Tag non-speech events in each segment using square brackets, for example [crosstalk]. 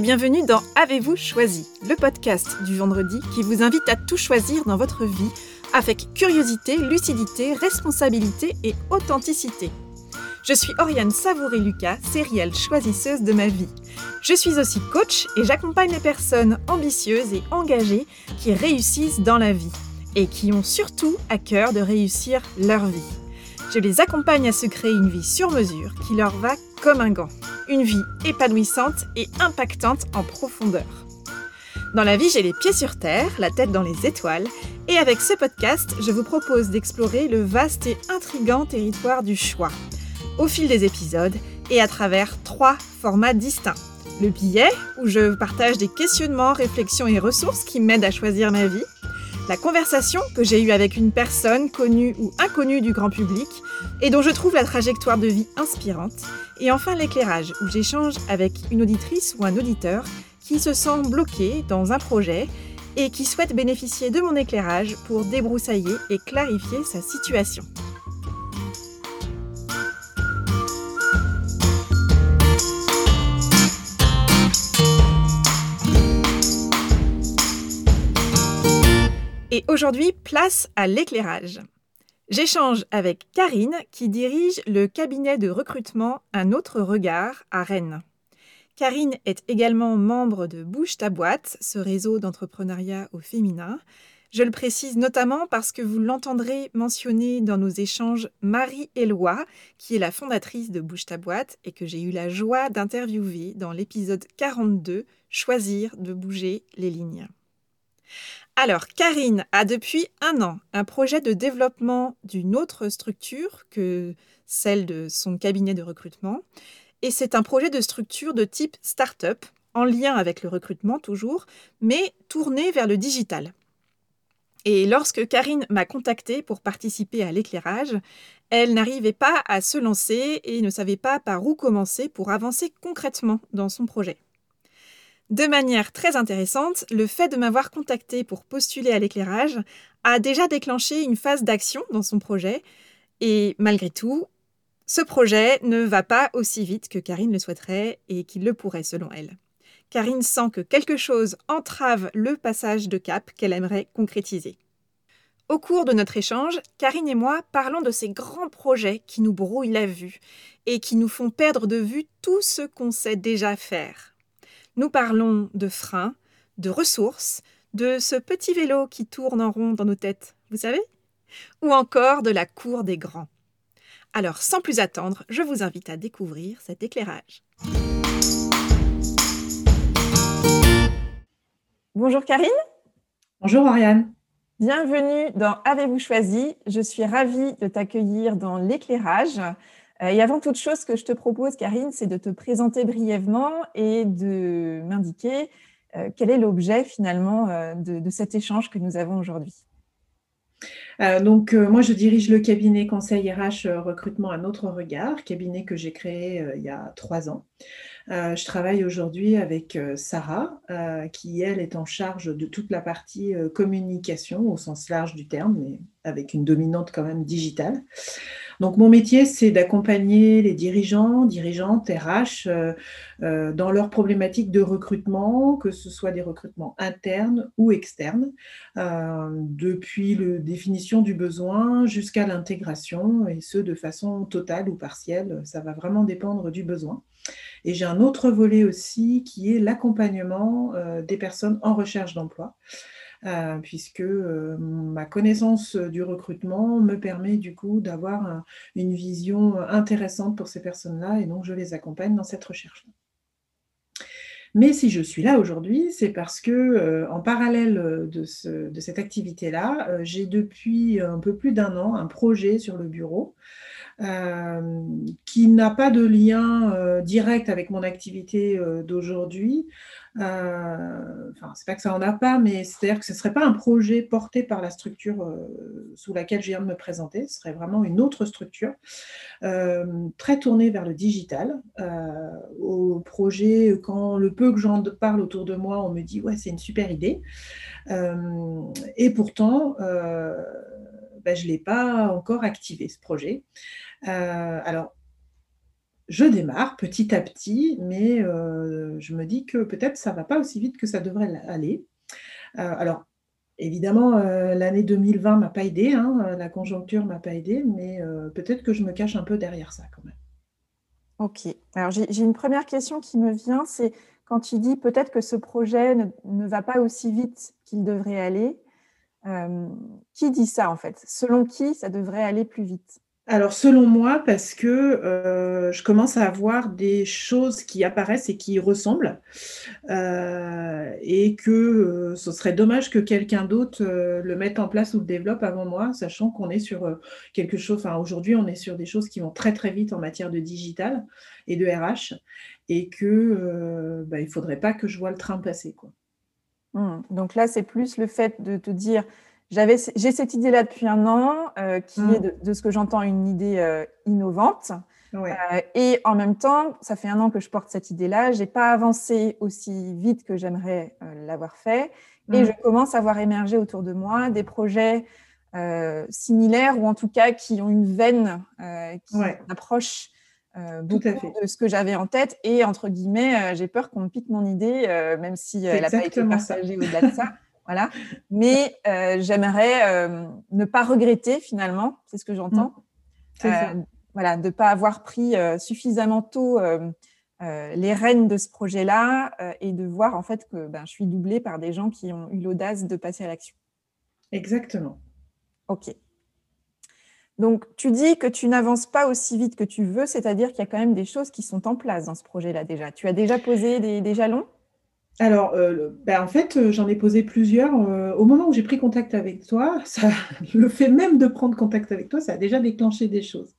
bienvenue dans Avez-vous choisi, le podcast du vendredi qui vous invite à tout choisir dans votre vie avec curiosité, lucidité, responsabilité et authenticité. Je suis Oriane Savouré-Lucas, sérielle choisisseuse de ma vie. Je suis aussi coach et j'accompagne les personnes ambitieuses et engagées qui réussissent dans la vie et qui ont surtout à cœur de réussir leur vie. Je les accompagne à se créer une vie sur mesure qui leur va comme un gant. Une vie épanouissante et impactante en profondeur. Dans la vie, j'ai les pieds sur terre, la tête dans les étoiles, et avec ce podcast, je vous propose d'explorer le vaste et intrigant territoire du choix, au fil des épisodes et à travers trois formats distincts. Le billet, où je partage des questionnements, réflexions et ressources qui m'aident à choisir ma vie la conversation que j'ai eue avec une personne connue ou inconnue du grand public et dont je trouve la trajectoire de vie inspirante, et enfin l'éclairage où j'échange avec une auditrice ou un auditeur qui se sent bloqué dans un projet et qui souhaite bénéficier de mon éclairage pour débroussailler et clarifier sa situation. Et aujourd'hui, place à l'éclairage. J'échange avec Karine qui dirige le cabinet de recrutement Un autre regard à Rennes. Karine est également membre de Bouge ta boîte, ce réseau d'entrepreneuriat au féminin. Je le précise notamment parce que vous l'entendrez mentionner dans nos échanges Marie-Éloi, qui est la fondatrice de Bouge ta boîte et que j'ai eu la joie d'interviewer dans l'épisode 42 Choisir de bouger les lignes. Alors, Karine a depuis un an un projet de développement d'une autre structure que celle de son cabinet de recrutement. Et c'est un projet de structure de type start-up, en lien avec le recrutement toujours, mais tourné vers le digital. Et lorsque Karine m'a contactée pour participer à l'éclairage, elle n'arrivait pas à se lancer et ne savait pas par où commencer pour avancer concrètement dans son projet. De manière très intéressante, le fait de m'avoir contacté pour postuler à l'éclairage a déjà déclenché une phase d'action dans son projet et malgré tout, ce projet ne va pas aussi vite que Karine le souhaiterait et qu'il le pourrait selon elle. Karine sent que quelque chose entrave le passage de cap qu'elle aimerait concrétiser. Au cours de notre échange, Karine et moi parlons de ces grands projets qui nous brouillent la vue et qui nous font perdre de vue tout ce qu'on sait déjà faire. Nous parlons de freins, de ressources, de ce petit vélo qui tourne en rond dans nos têtes, vous savez? Ou encore de la cour des grands. Alors sans plus attendre, je vous invite à découvrir cet éclairage. Bonjour Karine. Bonjour Ariane. Bienvenue dans Avez-vous choisi? Je suis ravie de t'accueillir dans l'éclairage. Euh, et avant toute chose, ce que je te propose, Karine, c'est de te présenter brièvement et de m'indiquer euh, quel est l'objet finalement euh, de, cet échange que nous avons aujourd'hui. donc, moi, je dirige le cabinet Conseil RH Recrutement à notre regard, cabinet que j'ai créé il y a trois ans. je travaille aujourd'hui avec Sarah, qui, elle, est en charge de toute la partie communication au sens large du terme, mais avec une dominante quand même digitale. Donc mon métier, c'est d'accompagner les dirigeants, dirigeantes, RH euh, euh, dans leurs problématiques de recrutement, que ce soit des recrutements internes ou externes, euh, depuis la définition du besoin jusqu'à l'intégration, et ce de façon totale ou partielle. Ça va vraiment dépendre du besoin. Et j'ai un autre volet aussi qui est l'accompagnement des personnes en recherche d'emploi. Euh, puisque euh, ma connaissance du recrutement me permet du coup d'avoir une vision intéressante pour ces personnes-là et donc je les accompagne dans cette recherche. Mais si je suis là aujourd'hui, c'est parce que euh, en parallèle de cette activité-là, j'ai depuis un peu plus d'un an un projet sur le bureau qui n'a pas de lien direct avec mon activité d'aujourd'hui, euh, enfin, c'est pas que ça en a pas, mais c'est-à-dire que ce serait pas un projet porté par la structure euh, sous laquelle je viens de me présenter, ce serait vraiment une autre structure, euh, très tournée vers le digital. au projet, quand le peu que j'en parle autour de moi, on me dit ouais, c'est une super idée. et pourtant, ben, je ne l'ai pas encore activé, ce projet. alors, je démarre petit à petit, mais je me dis que peut-être ça ne va pas aussi vite que ça devrait aller. alors, évidemment, l'année 2020 ne m'a pas aidé, hein, la conjoncture ne m'a pas aidé, mais peut-être que je me cache un peu derrière ça quand même. Ok. Alors, j'ai une première question qui me vient, c'est quand tu dis peut-être que ce projet ne, va pas aussi vite qu'il devrait aller. qui dit ça en fait? Selon qui ça devrait aller plus vite? Alors, selon moi, parce que euh, je commence à avoir des choses qui apparaissent et qui ressemblent, euh, et que euh, ce serait dommage que quelqu'un d'autre le mette en place ou le développe avant moi, sachant qu'on est sur quelque chose, enfin aujourd'hui, on est sur des choses qui vont très très vite en matière de digital et de RH, et que bah, il ne faudrait pas que je vois le train passer. Mmh. Donc là, c'est plus le fait de te dire j'ai cette idée-là depuis un an, euh, qui est mmh. de, ce que j'entends une idée euh, innovante. Euh, et en même temps, ça fait un an que je porte cette idée-là. J'ai pas avancé aussi vite que j'aimerais l'avoir fait, et mmh. je commence à voir émerger autour de moi des projets similaires ou en tout cas qui ont une veine qui approche beaucoup de ce que j'avais en tête. Et entre guillemets, j'ai peur qu'on me pique mon idée, même si elle n'a pas été partagée au-delà de ça. [laughs] Voilà. Mais euh, j'aimerais euh, ne pas regretter finalement, c'est ce que j'entends. Mmh. Euh, voilà, de ne pas avoir pris suffisamment tôt les rênes de ce projet-là et de voir en fait que ben, je suis doublée par des gens qui ont eu l'audace de passer à l'action. Exactement. Ok. Donc, tu dis que tu n'avances pas aussi vite que tu veux, c'est-à-dire qu'il y a quand même des choses qui sont en place dans ce projet-là déjà. Tu as déjà posé des jalons? Alors, euh, ben, en fait, euh, j'en ai posé plusieurs. Euh, au moment où j'ai pris contact avec toi, [laughs] ça, le fait même de prendre contact avec toi, ça a déjà déclenché des choses.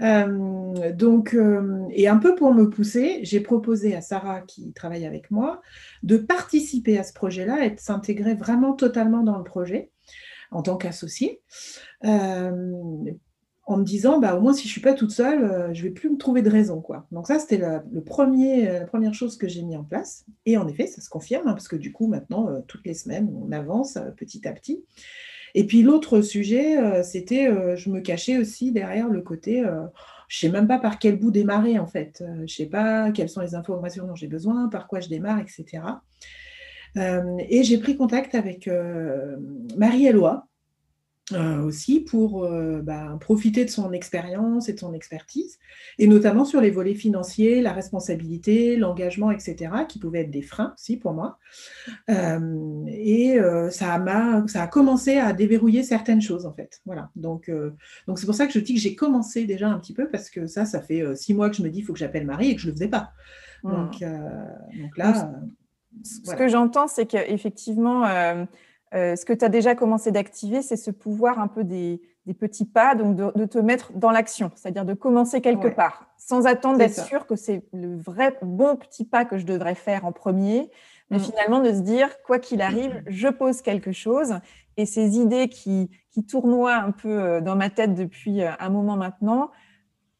donc, et un peu pour me pousser, j'ai proposé à Sarah, qui travaille avec moi, de participer à ce projet-là et de s'intégrer vraiment totalement dans le projet en tant qu'associée en me disant bah, au moins si je ne suis pas toute seule, euh, je ne vais plus me trouver de raison. Quoi. Donc ça, c'était la, premier, euh, la première chose que j'ai mis en place. Et en effet, ça se confirme, hein, parce que du coup, maintenant, euh, toutes les semaines, on avance petit à petit. Et puis l'autre sujet, c'était, je me cachais aussi derrière le côté, je ne sais même pas par quel bout démarrer en fait. je ne sais pas quelles sont les informations dont j'ai besoin, par quoi je démarre, etc. et j'ai pris contact avec Marie-Éloi, euh, aussi pour euh, bah, profiter de son expérience et de son expertise, et notamment sur les volets financiers, la responsabilité, l'engagement, etc., qui pouvaient être des freins aussi pour moi. Euh, et ça, a ça a commencé à déverrouiller certaines choses, en fait. Voilà. Donc, donc c'est pour ça que je dis que j'ai commencé déjà un petit peu, parce que ça, ça fait six mois que je me dis, il faut que j'appelle Marie, et que je ne le faisais pas. Mmh. Donc, donc là... Ce que j'entends, c'est qu'effectivement, euh, ce que tu as déjà commencé d'activer, c'est ce pouvoir un peu des, petits pas, donc de, te mettre dans l'action, c'est-à-dire de commencer quelque part, sans attendre d'être sûr que c'est le vrai bon petit pas que je devrais faire en premier, mais mm. finalement de se dire, quoi qu'il arrive, je pose quelque chose, et ces idées qui, qui tournoient un peu euh, dans ma tête depuis euh, un moment maintenant,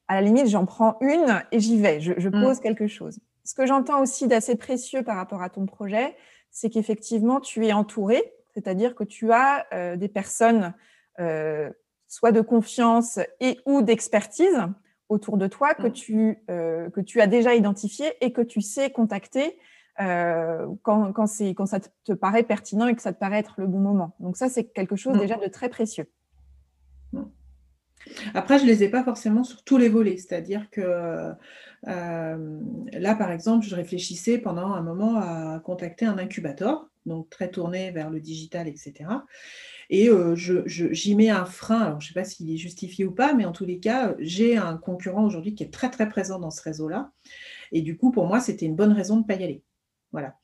à la limite, j'en prends une et j'y vais, je, mm. pose quelque chose. Ce que j'entends aussi d'assez précieux par rapport à ton projet, c'est qu'effectivement, tu es entouré c'est-à-dire que tu as euh, des personnes euh, soit de confiance et ou d'expertise autour de toi que, mm. tu, euh, que tu as déjà identifié et que tu sais contacter quand, quand, quand, ça te paraît pertinent et que ça te paraît être le bon moment. Donc ça, c'est quelque chose mm. déjà de très précieux. Après, je ne les ai pas forcément sur tous les volets, c'est-à-dire que là, par exemple, je réfléchissais pendant un moment à contacter un incubateur donc très tourné vers le digital, etc. Et euh, j'y mets un frein, alors je ne sais pas s'il est justifié ou pas, mais en tous les cas, j'ai un concurrent aujourd'hui qui est très très présent dans ce réseau-là. Et du coup, pour moi, c'était une bonne raison de ne pas y aller. Voilà.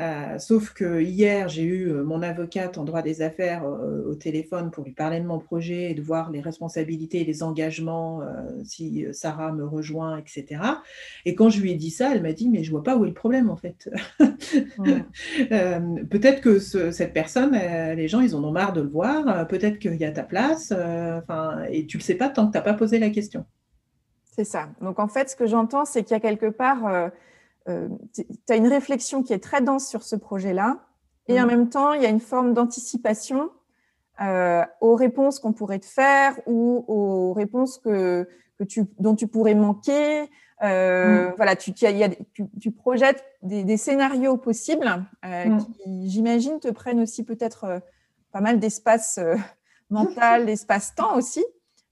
Euh, sauf que hier, j'ai eu euh, mon avocate en droit des affaires euh, au téléphone pour lui parler de mon projet et de voir les responsabilités et les engagements si Sarah me rejoint, etc. Et quand je lui ai dit ça, elle m'a dit mais je vois pas où est le problème en fait. [laughs] peut-être que cette personne, les gens, ils en ont marre de le voir. peut-être qu'il y a ta place. Enfin, et tu le sais pas tant que tu n'as pas posé la question. C'est ça. Donc en fait, ce que j'entends, c'est qu'il y a quelque part euh, tu as une réflexion qui est très dense sur ce projet-là, et en mm. même temps, il y a une forme d'anticipation aux réponses qu'on pourrait te faire ou aux réponses que, que tu, dont tu pourrais manquer. Mm. Voilà, tu, y a, tu, tu projettes des, des, scénarios possibles mm. qui, j'imagine, te prennent aussi peut-être pas mal d'espace [laughs] mental, d'espace-temps aussi.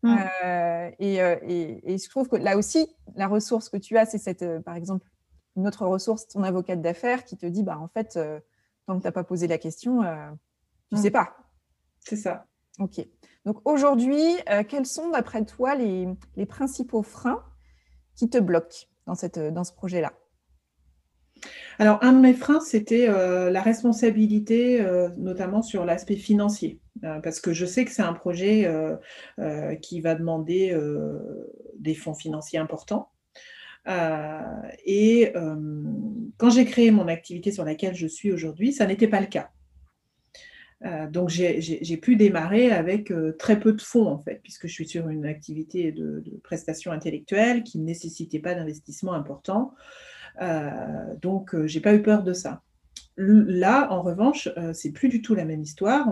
Euh, euh, et, je trouve que là aussi, la ressource que tu as, c'est cette, euh, par exemple, une autre ressource, ton avocate d'affaires qui te dit, bah, en fait, tant que tu n'as pas posé la question, tu ne mm. sais pas. C'est ça. OK. Donc aujourd'hui, quels sont, d'après toi, les, les, principaux freins qui te bloquent dans, cette, dans ce projet-là? Alors, un de mes freins, c'était euh, la responsabilité, euh, notamment sur l'aspect financier, euh, parce que je sais que c'est un projet qui va demander des fonds financiers importants. Et quand j'ai créé mon activité sur laquelle je suis aujourd'hui, ça n'était pas le cas. donc j'ai pu démarrer avec très peu de fonds en fait, puisque je suis sur une activité de, de prestation intellectuelle qui ne nécessitait pas d'investissement important. Euh, donc, euh, j'ai pas eu peur de ça. Là, en revanche, euh, c'est plus du tout la même histoire.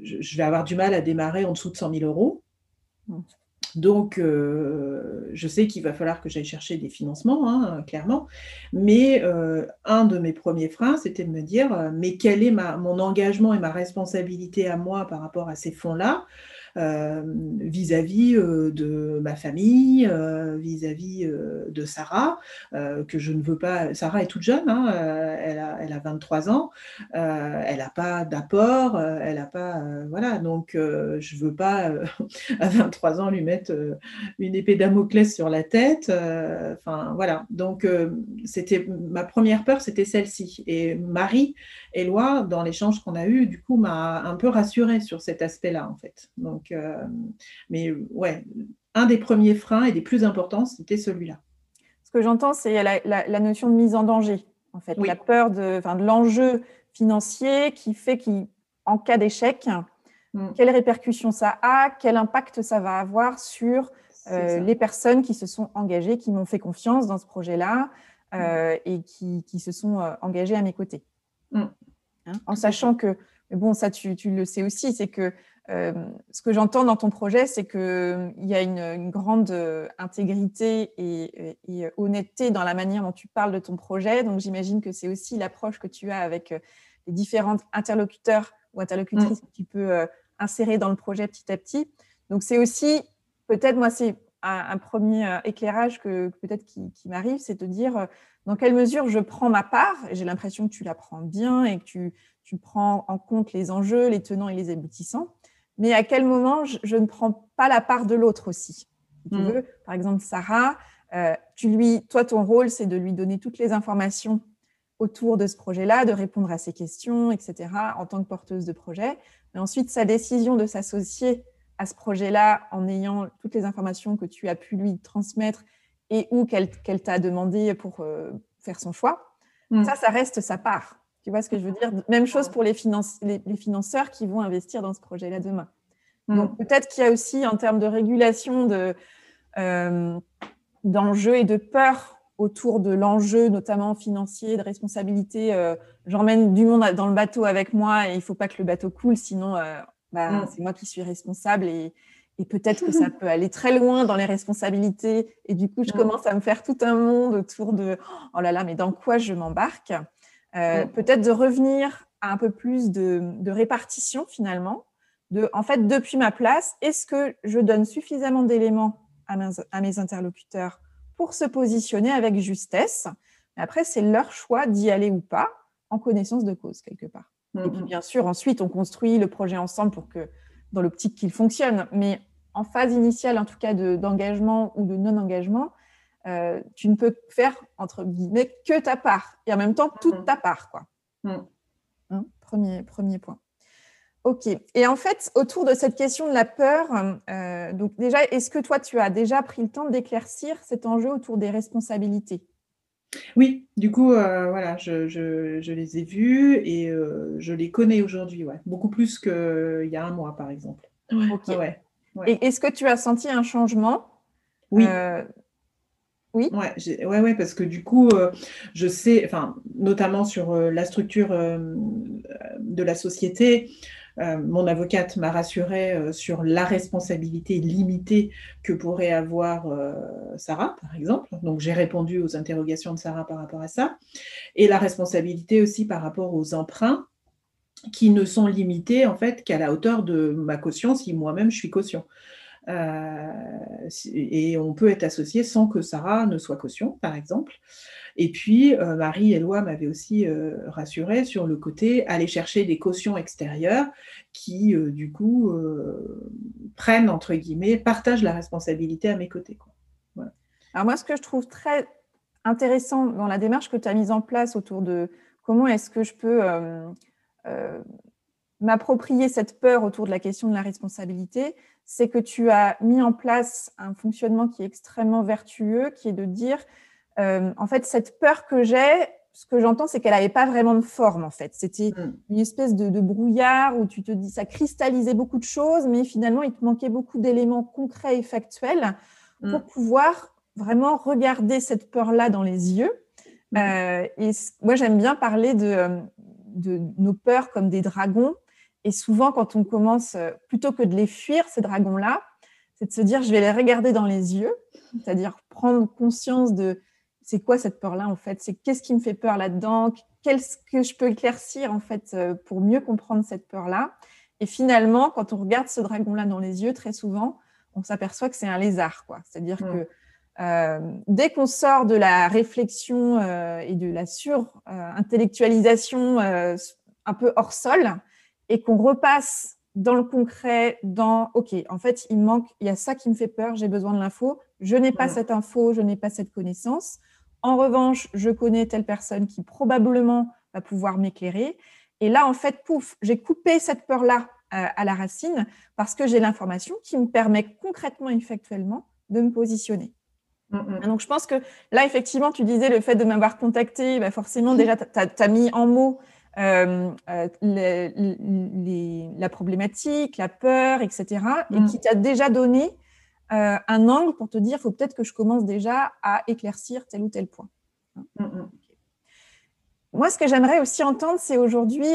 je, vais avoir du mal à démarrer en dessous de 100 000 euros. Donc, je sais qu'il va falloir que j'aille chercher des financements, hein, clairement. Mais un de mes premiers freins, c'était de me dire, mais quel est mon engagement et ma responsabilité à moi par rapport à ces fonds-là? euh, vis-à-vis euh, de ma famille, euh, vis-à-vis de Sarah, que je ne veux pas. Sarah est toute jeune, hein, elle, a, elle, a, 23 ans, elle n'a pas d'apport, elle n'a pas. voilà, donc je ne veux pas [laughs] à 23 ans lui mettre une épée Damoclès sur la tête. Enfin, voilà. Donc, c'était ma première peur, c'était celle-ci. Et Marie Éloi, dans l'échange qu'on a eu, du coup, m'a un peu rassurée sur cet aspect-là, en fait. Donc, euh, mais ouais, un des premiers freins et des plus importants, c'était celui-là. Ce que j'entends, c'est la, notion de mise en danger, en fait, la peur de, de l'enjeu financier qui fait qu'en cas d'échec, mm. quelles répercussions ça a, quel impact ça va avoir sur euh, les personnes qui se sont engagées, qui m'ont fait confiance dans ce projet-là euh, mm. et qui, qui, se sont engagées à mes côtés. Mm. Hein, en sachant que, mais bon, ça tu, le sais aussi, c'est que euh, ce que j'entends dans ton projet, c'est qu'il y a une, grande euh, intégrité et, honnêteté dans la manière dont tu parles de ton projet. Donc j'imagine que c'est aussi l'approche que tu as avec euh, les différents interlocuteurs ou interlocutrices mm. que tu peux insérer dans le projet petit à petit. Donc c'est aussi, peut-être moi, c'est un, premier éclairage que peut-être qui, qui m'arrive, c'est de dire dans quelle mesure je prends ma part, et j'ai l'impression que tu la prends bien et que tu, tu, prends en compte les enjeux, les tenants et les aboutissants, mais à quel moment je, ne prends pas la part de l'autre aussi? tu mm. par exemple, Sarah, euh, tu lui, toi, ton rôle, c'est de lui donner toutes les informations autour de ce projet-là, de répondre à ses questions, etc., en tant que porteuse de projet. Mais ensuite, sa décision de s'associer à ce projet-là en ayant toutes les informations que tu as pu lui transmettre et ou qu'elle t'a demandé pour euh, faire son choix, mm. ça, ça reste sa part. Tu vois ce que je veux dire? Même chose pour les, les, financeurs qui vont investir dans ce projet-là demain. Mm. Donc peut-être qu'il y a aussi en termes de régulation de, euh, d'enjeux et de peur autour de l'enjeu, notamment financier, de responsabilité. Euh, j'emmène du monde dans le bateau avec moi et il ne faut pas que le bateau coule, sinon bah, mm. c'est moi qui suis responsable et, et peut-être que [laughs] ça peut aller très loin dans les responsabilités. Et du coup, je commence à me faire tout un monde autour de oh là là, mais dans quoi je m'embarque? Euh, Peut-être de revenir à un peu plus de, répartition finalement. De, en fait, depuis ma place, est-ce que je donne suffisamment d'éléments à, à mes, interlocuteurs pour se positionner avec justesse? Après, c'est leur choix d'y aller ou pas, en connaissance de cause quelque part. Et puis, bien sûr, ensuite, on construit le projet ensemble pour que dans l'optique qu'il fonctionne. Mais en phase initiale, en tout cas d'engagement ou de non-engagement, euh, tu ne peux faire, entre guillemets, que ta part. Et en même temps, toute mm. ta part. Quoi. Mm. Hein, premier, premier point. Ok. Et en fait, autour de cette question de la peur, euh, donc déjà, est-ce que toi, tu as déjà pris le temps d'éclaircir cet enjeu autour des responsabilités? Oui, du coup, euh, voilà, je, je, les ai vus et je les connais aujourd'hui, ouais. beaucoup plus qu'il y a un mois, par exemple. Ouais. Et est-ce que tu as senti un changement? Oui. Euh, oui. Ouais, ouais, ouais, parce que du coup, euh, je sais, enfin, notamment sur euh, la structure de la société, Euh, mon avocate m'a rassurée euh, sur la responsabilité limitée que pourrait avoir euh, Sarah, par exemple. Donc, j'ai répondu aux interrogations de Sarah par rapport à ça. Et la responsabilité aussi par rapport aux emprunts qui ne sont limités en fait qu'à la hauteur de ma caution si moi-même je suis caution. Et on peut être associé sans que Sarah ne soit caution, par exemple. Et puis, euh, Marie et Loi m'avaient aussi euh, rassuré sur le côté aller chercher des cautions extérieures qui, euh, du coup, prennent, entre guillemets, partagent la responsabilité à mes côtés. Alors moi, ce que je trouve très intéressant dans la démarche que tu as mise en place autour de comment est-ce que je peux m'approprier cette peur autour de la question de la responsabilité, c'est que tu as mis en place un fonctionnement qui est extrêmement vertueux, qui est de dire euh, en fait, cette peur que j'ai, ce que j'entends, c'est qu'elle n'avait pas vraiment de forme, en fait. C'était mm. une espèce de, brouillard où tu te dis, ça cristallisait beaucoup de choses, mais finalement, il te manquait beaucoup d'éléments concrets et factuels pour mm. pouvoir vraiment regarder cette peur-là dans les yeux. Mm. Euh, et moi, j'aime bien parler de, de, nos peurs comme des dragons. Et souvent, quand on commence, euh, plutôt que de les fuir, ces dragons-là, c'est de se dire, je vais les regarder dans les yeux, c'est-à-dire prendre conscience de c'est quoi cette peur-là en fait? C'est qu'est-ce qui me fait peur là-dedans? Qu'est-ce que je peux éclaircir en fait euh, pour mieux comprendre cette peur-là? Et finalement, quand on regarde ce dragon-là dans les yeux, très souvent, on s'aperçoit que c'est un lézard, quoi. C'est-à-dire que euh, dès qu'on sort de la réflexion euh, et de la sur-intellectualisation un peu hors sol et qu'on repasse dans le concret, dans OK, en fait, il manque, il y a ça qui me fait peur, j'ai besoin de l'info, je n'ai pas cette info, je n'ai pas cette connaissance. En revanche, je connais telle personne qui probablement va pouvoir m'éclairer. Et là, en fait, pouf, j'ai coupé cette peur-là euh, à la racine parce que j'ai l'information qui me permet concrètement et factuellement de me positionner. Mm, mm. Donc, je pense que là, effectivement, tu disais le fait de m'avoir contacté, bah forcément, déjà, tu as, mis en mots euh, euh, la problématique, la peur, etc. Et mm. qui t'a déjà donné euh, un angle pour te dire, il faut peut-être que je commence déjà à éclaircir tel ou tel point. Mm, mm. Moi, ce que j'aimerais aussi entendre, c'est aujourd'hui,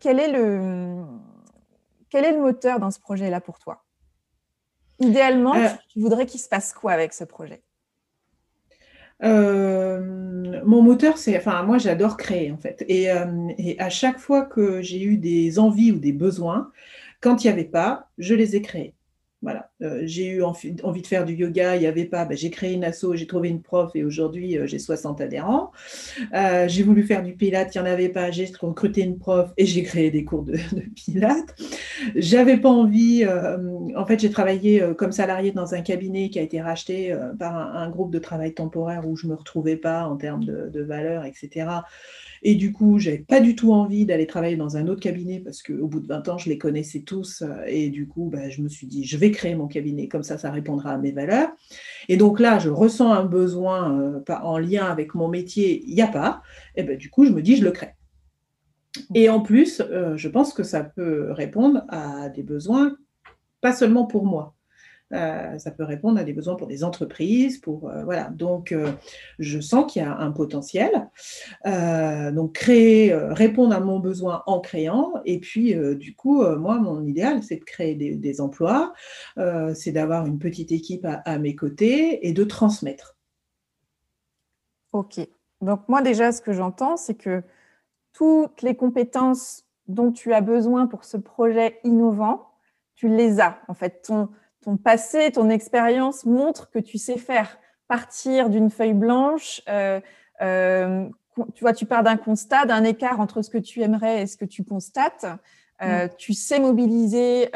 quel, est le, quel est le moteur dans ce projet-là pour toi? Idéalement, tu voudrais qu'il se passe quoi avec ce projet? Mon moteur, c'est, enfin, moi, j'adore créer en fait. Et, et, à chaque fois que j'ai eu des envies ou des besoins, quand il n'y avait pas, je les ai créés. Voilà, euh, j'ai eu envie, de faire du yoga, il n'y avait pas, ben, j'ai créé une asso, j'ai trouvé une prof et aujourd'hui euh, j'ai 60 adhérents. Euh, j'ai voulu faire du pilates, il n'y en avait pas, j'ai recruté une prof et j'ai créé des cours de, [laughs] de pilates. J'avais pas envie, en fait j'ai travaillé comme salarié dans un cabinet qui a été racheté par un, groupe de travail temporaire où je ne me retrouvais pas en termes de, de valeur, etc. Et du coup, j'avais pas du tout envie d'aller travailler dans un autre cabinet parce qu'au bout de 20 ans, je les connaissais tous. Euh, et du coup, bah, je me suis dit, je vais créer mon cabinet, comme ça, ça répondra à mes valeurs. Et donc là, je ressens un besoin euh, en lien avec mon métier, il n'y a pas. Et ben, du coup, je me dis, je le crée. Et en plus, euh, je pense que ça peut répondre à des besoins, pas seulement pour moi. Euh, ça peut répondre à des besoins pour des entreprises, pour euh, voilà. Donc, euh, je sens qu'il y a un potentiel. donc, créer, répondre à mon besoin en créant. Et puis, du coup, moi, mon idéal, c'est de créer des, emplois, c'est d'avoir une petite équipe à, mes côtés et de transmettre. Ok. Donc, moi, déjà, ce que j'entends, c'est que toutes les compétences dont tu as besoin pour ce projet innovant, tu les as. En fait, ton, ton passé, ton expérience montre que tu sais faire partir d'une feuille blanche. Euh, euh, tu vois, tu pars d'un constat, d'un écart entre ce que tu aimerais et ce que tu constates. Euh, mm. Tu sais mobiliser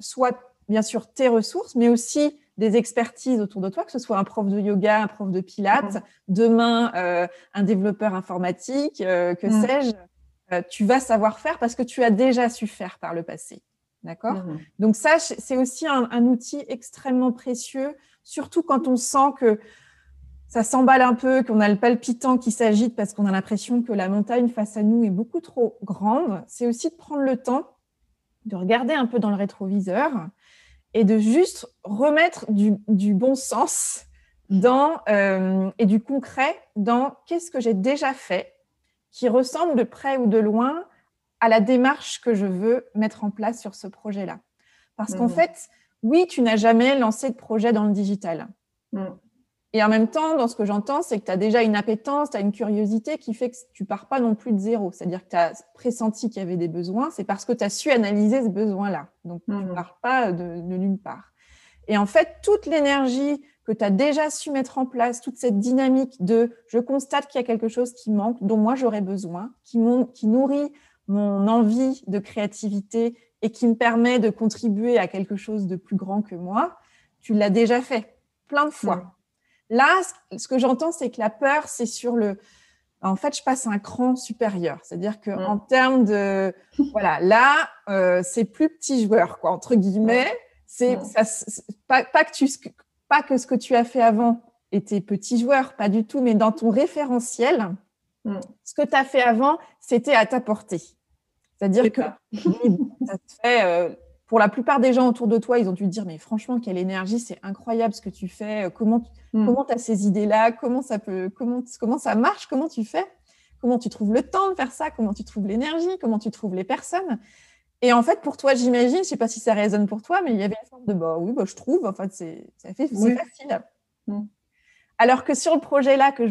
soit bien sûr tes ressources, mais aussi des expertises autour de toi, que ce soit un prof de yoga, un prof de pilates, mm. demain un développeur informatique, que mm. sais-je. tu vas savoir faire parce que tu as déjà su faire par le passé. D'accord? Mmh Donc ça, c'est aussi un, outil extrêmement précieux, surtout quand on sent que ça s'emballe un peu, qu'on a le palpitant qui s'agite parce qu'on a l'impression que la montagne face à nous est beaucoup trop grande. C'est aussi de prendre le temps de regarder un peu dans le rétroviseur et de juste remettre du, bon sens dans, euh, et du concret dans qu'est-ce que j'ai déjà fait qui ressemble de près ou de loin à la démarche que je veux mettre en place sur ce projet-là. Parce qu'en fait, oui, tu n'as jamais lancé de projet dans le digital. Mmh. Et en même temps, dans ce que j'entends, c'est que tu as déjà une appétence, tu as une curiosité qui fait que tu pars pas non plus de zéro. C'est-à-dire que tu as pressenti qu'il y avait des besoins, c'est parce que tu as su analyser ce besoin-là. Donc, tu ne mmh. pars pas de, de, nulle part. Et en fait, toute l'énergie que tu as déjà su mettre en place, toute cette dynamique de je constate qu'il y a quelque chose qui manque, dont moi j'aurais besoin, qui, qui nourrit mon envie de créativité et qui me permet de contribuer à quelque chose de plus grand que moi, tu l'as déjà fait plein de fois. Là, ce que j'entends, c'est que la peur, c'est sur le. En fait, je passe un cran supérieur. C'est-à-dire qu'en termes de. Voilà, là, euh, c'est plus petit joueur, quoi, entre guillemets. C'est pas, pas, que tu, pas que ce que tu as fait avant était petit joueur, pas du tout, mais dans ton référentiel, ce que tu as fait avant, c'était à ta portée. C'est-à-dire que ça [laughs] te fait, euh, pour la plupart des gens autour de toi, ils ont dû te dire mais franchement quelle énergie, c'est incroyable ce que tu fais. Comment hmm. comment tu as ces idées-là Comment ça peut comment comment ça marche Comment tu fais Comment tu trouves le temps de faire ça Comment tu trouves l'énergie Comment tu trouves les personnes Et en fait, pour toi, j'imagine, je sais pas si ça résonne pour toi, mais il y avait une sorte de bah oui, bah, je trouve. En fait, c'est fait, c'est facile. Hmm. Alors que sur le projet là que,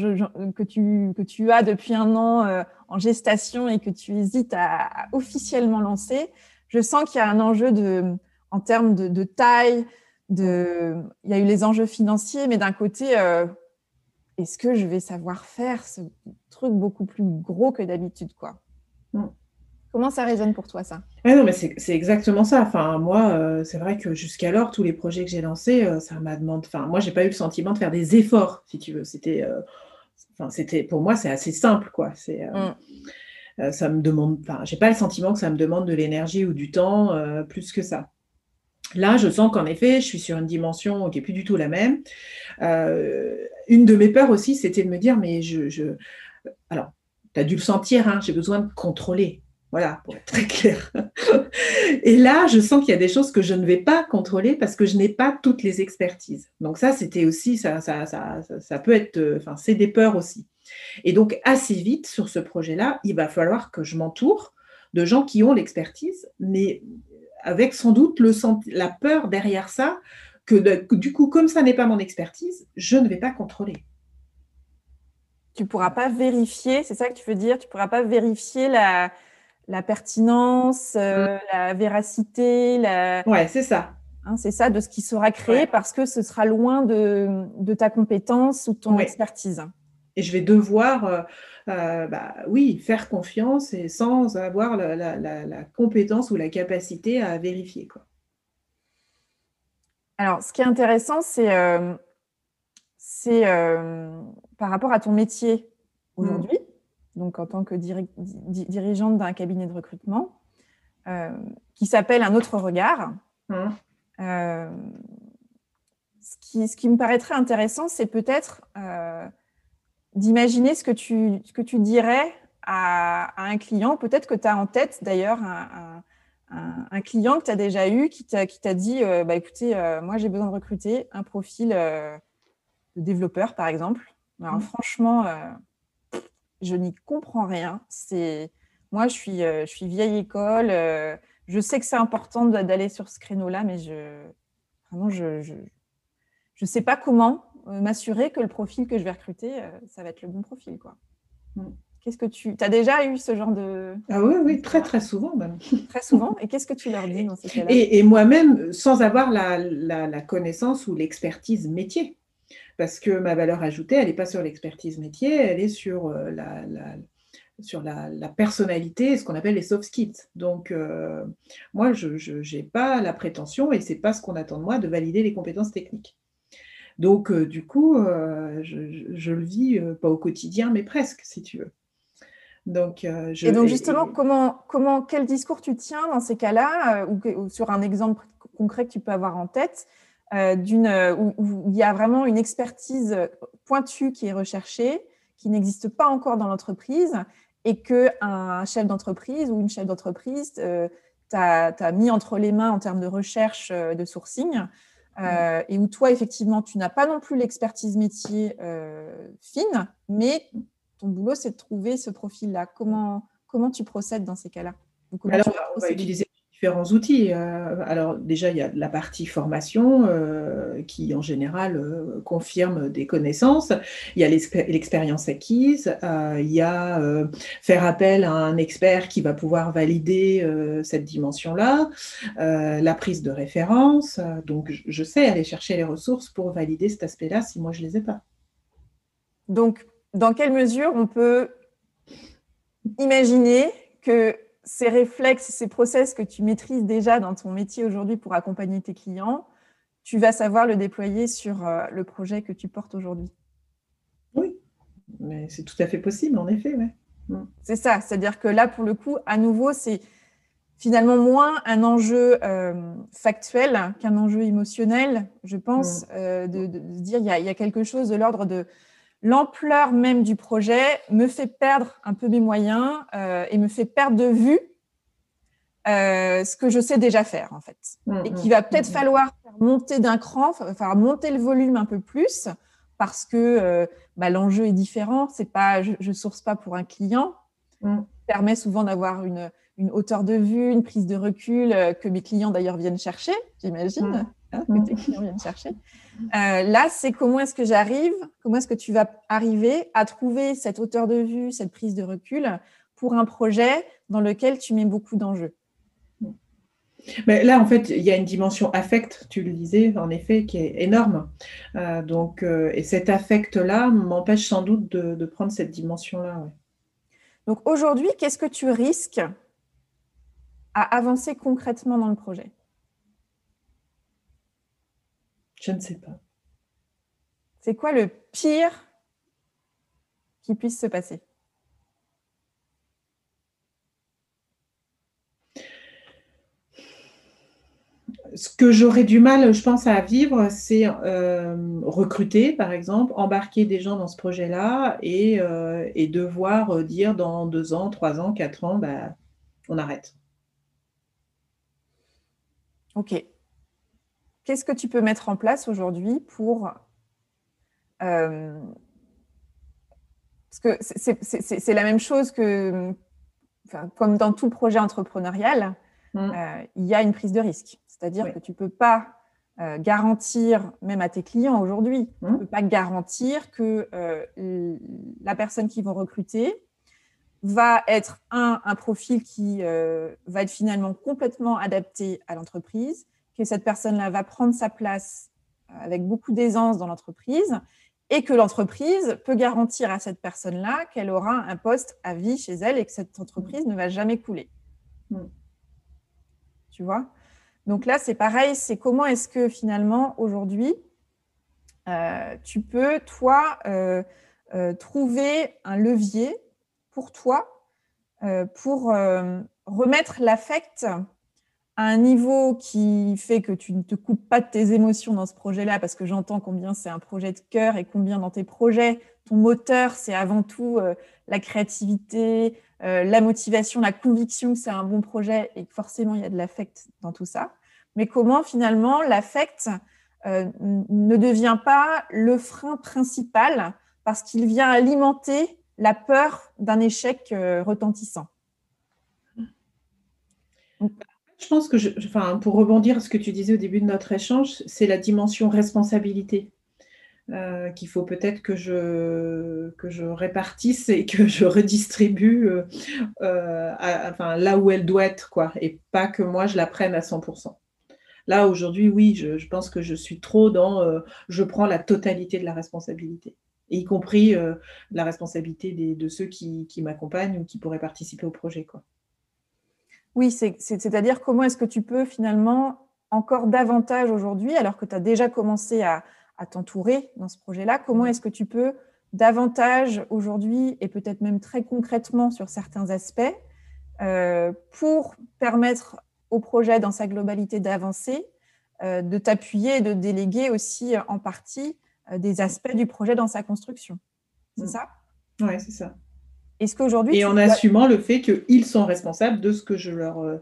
tu, as depuis un an euh, en gestation et que tu hésites à, officiellement lancer, je sens qu'il y a un enjeu en termes de, taille, de, il y a eu les enjeux financiers, mais d'un côté, euh, est-ce que je vais savoir faire ce truc beaucoup plus gros que d'habitude quoi? Mm. Comment ça résonne pour toi, ça? Non, mais c'est exactement ça. Enfin, moi, euh, c'est vrai que jusqu'alors, tous les projets que j'ai lancés, euh, ça m'a demandé. Enfin, moi, j'ai pas eu le sentiment de faire des efforts, si tu veux. C'était, euh, enfin, c'était pour moi, c'est assez simple, quoi. C'est, mm. ça me demande. Enfin, j'ai pas le sentiment que ça me demande de l'énergie ou du temps plus que ça. Là, je sens qu'en effet, je suis sur une dimension qui est plus du tout la même. une de mes peurs aussi, c'était de me dire, mais je, je... alors, tu as dû le sentir, hein, j'ai besoin de contrôler. Voilà, pour être très clair. [laughs] Et là, je sens qu'il y a des choses que je ne vais pas contrôler parce que je n'ai pas toutes les expertises. Donc ça, c'était aussi, ça, ça, ça, ça, peut être, euh, enfin, c'est des peurs aussi. Et donc, assez vite, sur ce projet-là, il va falloir que je m'entoure de gens qui ont l'expertise, mais avec sans doute le, la peur derrière ça, que, que du coup, comme ça n'est pas mon expertise, je ne vais pas contrôler tu ne pourras pas vérifier, c'est ça que tu veux dire, tu ne pourras pas vérifier la, la pertinence, euh, mm. la véracité. La... Ouais, c'est ça. Hein, c'est ça de ce qui sera créé parce que ce sera loin de, de ta compétence ou de ton expertise. Et je vais devoir, euh, euh, bah, oui, faire confiance et sans avoir la, la, la, compétence ou la capacité à vérifier. Quoi. Alors, ce qui est intéressant, c'est par rapport à ton métier aujourd'hui donc en tant que dirigeante d'un cabinet de recrutement, euh, qui s'appelle Un autre regard. Mmh. Euh, ce, qui, ce, qui, me paraîtrait intéressant, c'est peut-être euh, d'imaginer ce, que tu, ce que tu dirais à, un client. Peut-être que tu as en tête d'ailleurs un, un, client que tu as déjà eu qui t'a dit bah, écoutez, moi j'ai besoin de recruter un profil de développeur, par exemple. Alors, mmh. franchement, je n'y comprends rien. C'est moi, je suis, euh, je suis vieille école. Euh, je sais que c'est important d'aller sur ce créneau-là, mais je vraiment je je, sais pas comment euh, m'assurer que le profil que je vais recruter, ça va être le bon profil, quoi. Qu'est-ce que tu as déjà eu ce genre de ah oui oui très très souvent même très souvent? Et qu'est-ce que tu leur dis dans ces cas-là? et, moi-même sans avoir la, la connaissance ou l'expertise métier parce que ma valeur ajoutée, elle n'est pas sur l'expertise métier, elle est sur euh, la, sur la, personnalité, ce qu'on appelle les soft skills. Donc, euh, moi, je n'ai pas la prétention, et ce n'est pas ce qu'on attend de moi, de valider les compétences techniques. Donc, euh, du coup, je, le vis pas au quotidien, mais presque, si tu veux. Donc, et donc, justement, comment, comment, quel discours tu tiens dans ces cas-là, ou, sur un exemple concret que tu peux avoir en tête d'une, euh, où, il y a vraiment une expertise pointue qui est recherchée, qui n'existe pas encore dans l'entreprise, et qu'un chef d'entreprise ou une chef d'entreprise euh, t'a mis entre les mains en termes de recherche, de sourcing, mm. et où toi, effectivement, tu n'as pas non plus l'expertise métier fine, mais ton boulot, c'est de trouver ce profil-là. Comment, comment tu procèdes dans ces cas-là? Alors, on va utiliser différents outils. Euh, alors déjà, il y a la partie formation euh, qui en général euh, confirme des connaissances. Il y a l'expérience acquise. il y a faire appel à un expert qui va pouvoir valider cette dimension-là. la prise de référence. donc, je sais aller chercher les ressources pour valider cet aspect-là si moi je les ai pas. Donc, dans quelle mesure on peut imaginer que ces réflexes, ces process que tu maîtrises déjà dans ton métier aujourd'hui pour accompagner tes clients, tu vas savoir le déployer sur euh, le projet que tu portes aujourd'hui. Oui, mais c'est tout à fait possible, en effet. Mm. C'est ça, c'est-à-dire que là, pour le coup, à nouveau, c'est finalement moins un enjeu euh, factuel qu'un enjeu émotionnel, je pense, mm. euh, de, dire il y, a, quelque chose de l'ordre de l'ampleur même du projet me fait perdre un peu mes moyens euh, et me fait perdre de vue euh, ce que je sais déjà faire en fait. Mmh, et qu'il va peut-être mmh, falloir monter d'un cran, faire monter le volume un peu plus parce que euh, bah, l'enjeu est différent. C'est pas, je, ne source pas pour un client. Ça permet souvent d'avoir une, une, hauteur de vue, une prise de recul que mes clients d'ailleurs viennent chercher, j'imagine. Hein, que tes clients viennent chercher. Euh, là, c'est comment est-ce que j'arrive, comment est-ce que tu vas arriver à trouver cette hauteur de vue, cette prise de recul pour un projet dans lequel tu mets beaucoup d'enjeux? Mais là, en fait, il y a une dimension affect, tu le disais, en effet, qui est énorme. Euh, donc, euh, et cet affect-là m'empêche sans doute de, prendre cette dimension-là. Donc aujourd'hui, qu'est-ce que tu risques à avancer concrètement dans le projet? Je ne sais pas. C'est quoi le pire qui puisse se passer? Ce que j'aurais du mal, je pense, à vivre, c'est euh, recruter, par exemple, embarquer des gens dans ce projet-là et, euh, devoir dire dans deux ans, trois ans, quatre ans, bah, on arrête. Ok qu'est-ce que tu peux mettre en place aujourd'hui pour... Euh, parce que c'est la même chose que, comme dans tout projet entrepreneurial, mmh. euh, il y a une prise de risque. C'est-à-dire que tu ne peux pas euh, garantir, même à tes clients aujourd'hui, tu ne mmh. peux pas garantir que la personne qu'ils vont recruter va être un, un profil qui va être finalement complètement adapté à l'entreprise, que cette personne-là va prendre sa place euh, avec beaucoup d'aisance dans l'entreprise et que l'entreprise peut garantir à cette personne-là qu'elle aura un poste à vie chez elle et que cette entreprise ne va jamais couler. Hmm. Tu vois? Donc là, c'est pareil, c'est comment est-ce que finalement, aujourd'hui, euh, tu peux, toi, euh, trouver un levier pour toi pour remettre l'affect un niveau qui fait que tu ne te coupes pas de tes émotions dans ce projet-là, parce que j'entends combien c'est un projet de cœur et combien dans tes projets, ton moteur, c'est avant tout euh, la créativité, euh, la motivation, la conviction que c'est un bon projet et que forcément il y a de l'affect dans tout ça. Mais comment finalement l'affect euh, ne devient pas le frein principal parce qu'il vient alimenter la peur d'un échec retentissant? Je pense que, enfin, pour rebondir à ce que tu disais au début de notre échange, c'est la dimension responsabilité euh, qu'il faut peut-être que je, que je répartisse et que je redistribue euh, euh, enfin, là où elle doit être, quoi, et pas que moi je la prenne à 100%. Là, aujourd'hui, oui, je, pense que je suis trop dans je prends la totalité de la responsabilité, y compris la responsabilité de ceux qui, qui m'accompagnent ou qui pourraient participer au projet. Quoi. Oui, c'est-à-dire comment est-ce que tu peux finalement encore davantage aujourd'hui, alors que tu as déjà commencé à, t'entourer dans ce projet-là, comment mmh. est-ce que tu peux davantage aujourd'hui et peut-être même très concrètement sur certains aspects euh, pour permettre au projet dans sa globalité d'avancer, euh, de t'appuyer et de déléguer aussi en partie euh, des aspects du projet dans sa construction? C'est mmh. ça? Oui, c'est ça. Est-ce qu'aujourd'hui et en assumant le fait qu'ils sont responsables de ce que je leur euh,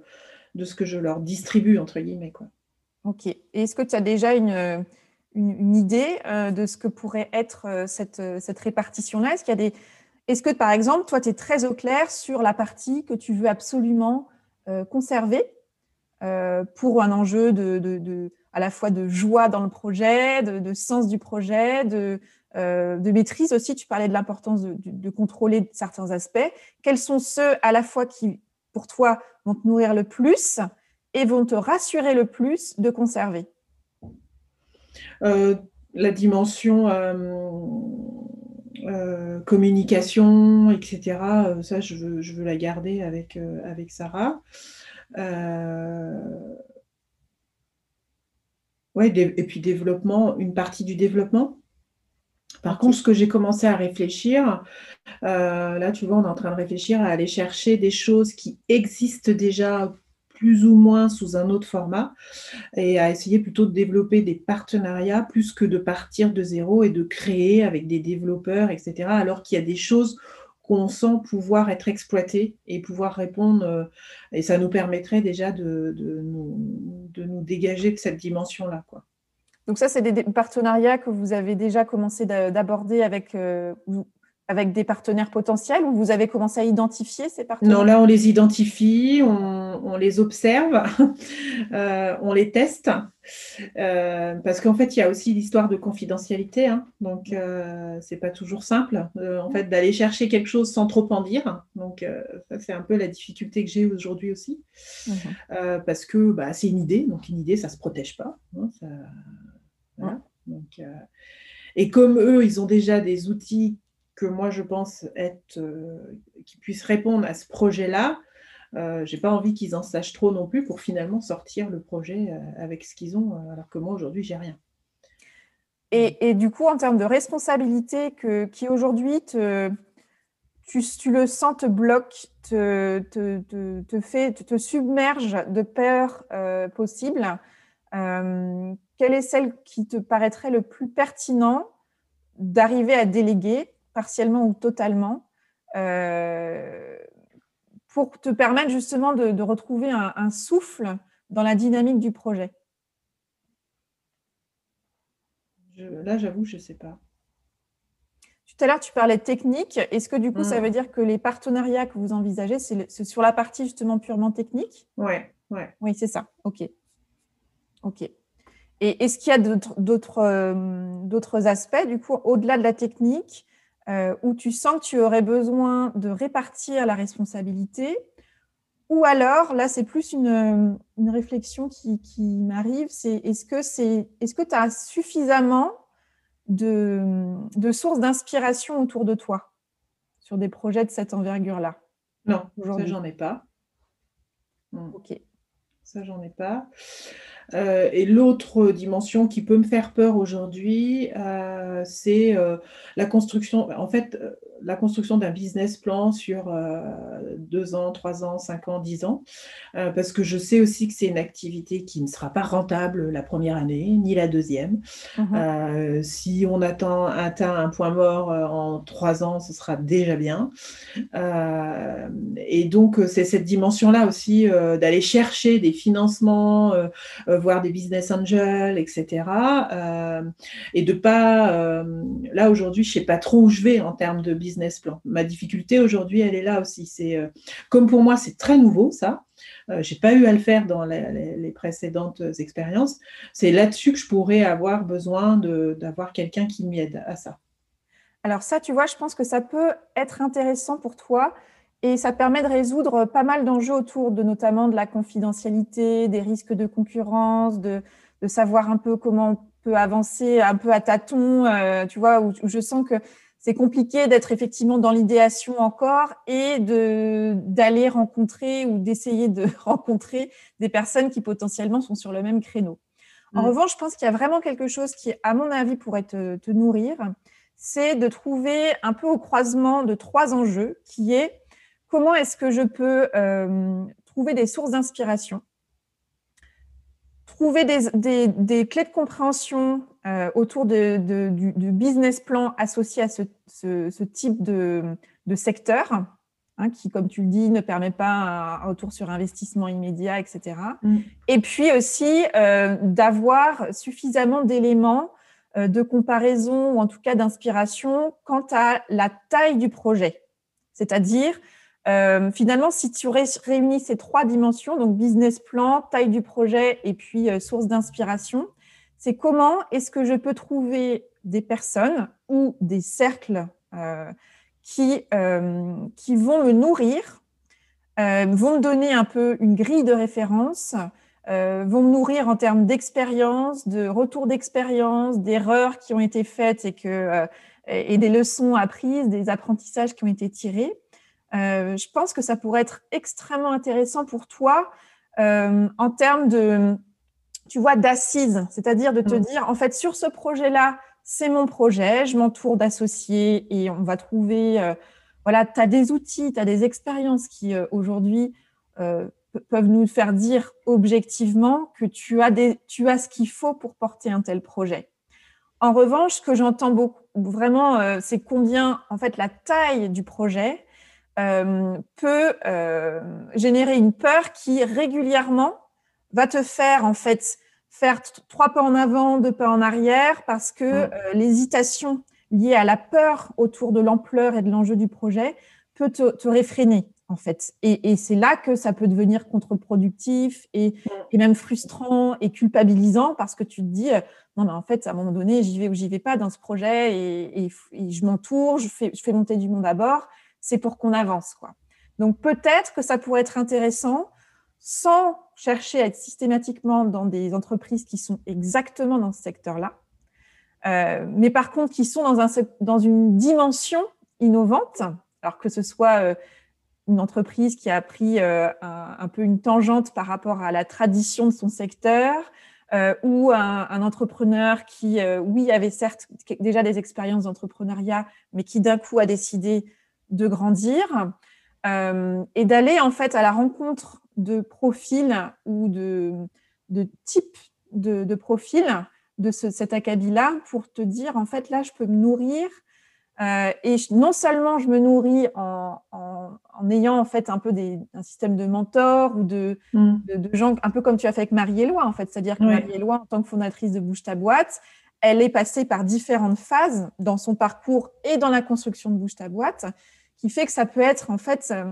de ce que je leur distribue entre guillemets quoi. Ok. Est-ce que tu as déjà une, une, idée euh, de ce que pourrait être euh, cette, cette répartition-là? Est-ce qu'il y a des est-ce que par exemple toi tu es très au clair sur la partie que tu veux absolument conserver pour un enjeu de, à la fois de joie dans le projet, de, sens du projet, de, de, maîtrise aussi. Tu parlais de l'importance de, contrôler certains aspects. Quels sont ceux à la fois qui, pour toi, vont te nourrir le plus et vont te rassurer le plus de conserver? La dimension euh, communication, etc. Euh, ça, je veux, je veux la garder avec, euh, avec Sarah. Ouais, et puis développement, une partie du développement. Par contre, ce que j'ai commencé à réfléchir, là, tu vois, on est en train de réfléchir à aller chercher des choses qui existent déjà plus ou moins sous un autre format et à essayer plutôt de développer des partenariats plus que de partir de zéro et de créer avec des développeurs, etc. Alors qu'il y a des choses qu'on sent pouvoir être exploitées et pouvoir répondre. Euh, et ça nous permettrait déjà de, nous, de nous, dégager de cette dimension-là. Quoi. Donc ça, c'est des partenariats que vous avez déjà commencé d'aborder avec, euh, avec des partenaires potentiels ou vous avez commencé à identifier ces partenaires? Non, là, on les identifie, on, les observe, [laughs] euh, on les teste. Euh, parce qu'en fait, il y a aussi l'histoire de confidentialité. Hein. donc, c'est pas toujours simple en fait, d'aller chercher quelque chose sans trop en dire. Donc, ça, c'est un peu la difficulté que j'ai aujourd'hui aussi. Mhm. parce que bah, c'est une idée. Donc, une idée, ça ne se protège pas. Hein, donc, et comme eux, ils ont déjà des outils que moi je pense être euh, qui puissent répondre à ce projet-là. Euh, j'ai pas envie qu'ils en sachent trop non plus pour finalement sortir le projet euh, avec ce qu'ils ont, alors que moi aujourd'hui j'ai rien. Et, du coup, en termes de responsabilité, que, qui aujourd'hui te, tu, tu, le sens te bloque, te, te, te, fait, te, submerge de peur possible, quelle est celle qui te paraîtrait le plus pertinent d'arriver à déléguer partiellement ou totalement, euh, pour te permettre justement de, retrouver un, souffle dans la dynamique du projet? Là, j'avoue, je ne sais pas. Tout à l'heure, tu parlais de technique. Est-ce que du coup, ça hmm. veut dire que les partenariats que vous envisagez, c'est sur la partie justement purement technique? Oui, ouais. Oui, c'est ça. OK. OK. Et est-ce qu'il y a d'autres euh, aspects, du coup, au-delà de la technique, euh, où tu sens que tu aurais besoin de répartir la responsabilité, ou alors, là, c'est plus une, réflexion qui, m'arrive, c'est est-ce que c'est est-ce que tu as suffisamment de, sources d'inspiration autour de toi sur des projets de cette envergure-là? Non, ça, j'en ai pas. Ok. Ça, j'en ai pas. Euh, et l'autre dimension qui peut me faire peur aujourd'hui, euh, c'est euh, la construction. En fait, la construction d'un business plan sur euh, deux ans, trois ans, cinq ans, dix ans, euh, parce que je sais aussi que c'est une activité qui ne sera pas rentable la première année, ni la deuxième. Mhm. Euh, si on attend, atteint un point mort en trois ans, ce sera déjà bien. et donc, c'est cette dimension-là aussi d'aller chercher des financements, voir des business angels, etc. et de pas, là aujourd'hui, je ne sais pas trop où je vais en termes de business plan. Ma difficulté aujourd'hui, elle est là aussi. C'est euh, comme pour moi, c'est très nouveau ça. Euh, j'ai pas eu à le faire dans les, précédentes expériences. C'est là-dessus que je pourrais avoir besoin d'avoir quelqu'un qui m'aide à ça. Alors ça, tu vois, je pense que ça peut être intéressant pour toi et ça permet de résoudre pas mal d'enjeux autour de notamment de la confidentialité, des risques de concurrence, de, savoir un peu comment on peut avancer un peu à tâtons, euh, tu vois, où, je sens que c'est compliqué d'être effectivement dans l'idéation encore et de d'aller rencontrer ou d'essayer de [laughs] rencontrer des personnes qui potentiellement sont sur le même créneau. En revanche, je pense qu'il y a vraiment quelque chose qui, à mon avis, pourrait te, te nourrir, c'est de trouver un peu au croisement de trois enjeux, qui est comment est-ce que je peux euh, trouver des sources d'inspiration, trouver des, des, des, clés de compréhension euh, autour de, du, business plan associé à ce, ce, type de, de secteur, hein, qui, comme tu le dis, ne permet pas un retour sur investissement immédiat, etc. Mm. Et puis aussi euh, d'avoir suffisamment d'éléments euh, de comparaison ou en tout cas d'inspiration quant à la taille du projet. C'est-à-dire, Euh, finalement, si tu réunis ces trois dimensions, donc business plan, taille du projet et puis euh, source d'inspiration, c'est comment est-ce que je peux trouver des personnes ou des cercles euh, qui, qui vont me nourrir, vont me donner un peu une grille de référence, vont me nourrir en termes d'expérience, de retour d'expérience, d'erreurs qui ont été faites et, que, et des leçons apprises, des apprentissages qui ont été tirés euh, je pense que ça pourrait être extrêmement intéressant pour toi euh, en termes de, tu vois, d'assises, c'est-à-dire de te mm. dire, en fait, sur ce projet-là, c'est mon projet, je m'entoure d'associés et on va trouver, euh, voilà, tu as des outils, tu as des expériences qui aujourd'hui peuvent nous faire dire objectivement que tu as, des, tu as ce qu'il faut pour porter un tel projet. En revanche, ce que j'entends beaucoup, vraiment, c'est combien, en fait, la taille du projet euh, peut euh, générer une peur qui régulièrement va te faire en fait faire trois pas en avant, deux pas en arrière, parce que euh, l'hésitation liée à la peur autour de l'ampleur et de l'enjeu du projet peut te, réfréner en fait. Et, c'est là que ça peut devenir contre-productif et, même frustrant et culpabilisant parce que tu te dis non mais en fait à un moment donné j'y vais ou j'y vais pas dans ce projet et, et je m'entoure, je fais, je fais monter du monde à bord c'est pour qu'on avance. Quoi. Donc peut-être que ça pourrait être intéressant sans chercher à être systématiquement dans des entreprises qui sont exactement dans ce secteur-là, euh, mais par contre qui sont dans, un, dans une dimension innovante, alors que ce soit euh, une entreprise qui a pris euh, un, peu une tangente par rapport à la tradition de son secteur, ou un, un, entrepreneur qui, oui, avait certes déjà des expériences d'entrepreneuriat, mais qui d'un coup a décidé de grandir euh, et d'aller en fait à la rencontre de profils ou de, de types de, de profils de cet acabit-là pour te dire en fait là je peux me nourrir euh, et non seulement je me nourris en, en, ayant en fait un peu des, un système de mentors ou de, mm. de, gens un peu comme tu as fait avec Marie-Éloi en fait, c'est-à-dire que Marie-Éloi en tant que fondatrice de Bouge ta boîte, elle est passée par différentes phases dans son parcours et dans la construction de Bouge ta boîte qui fait que ça peut être en fait euh,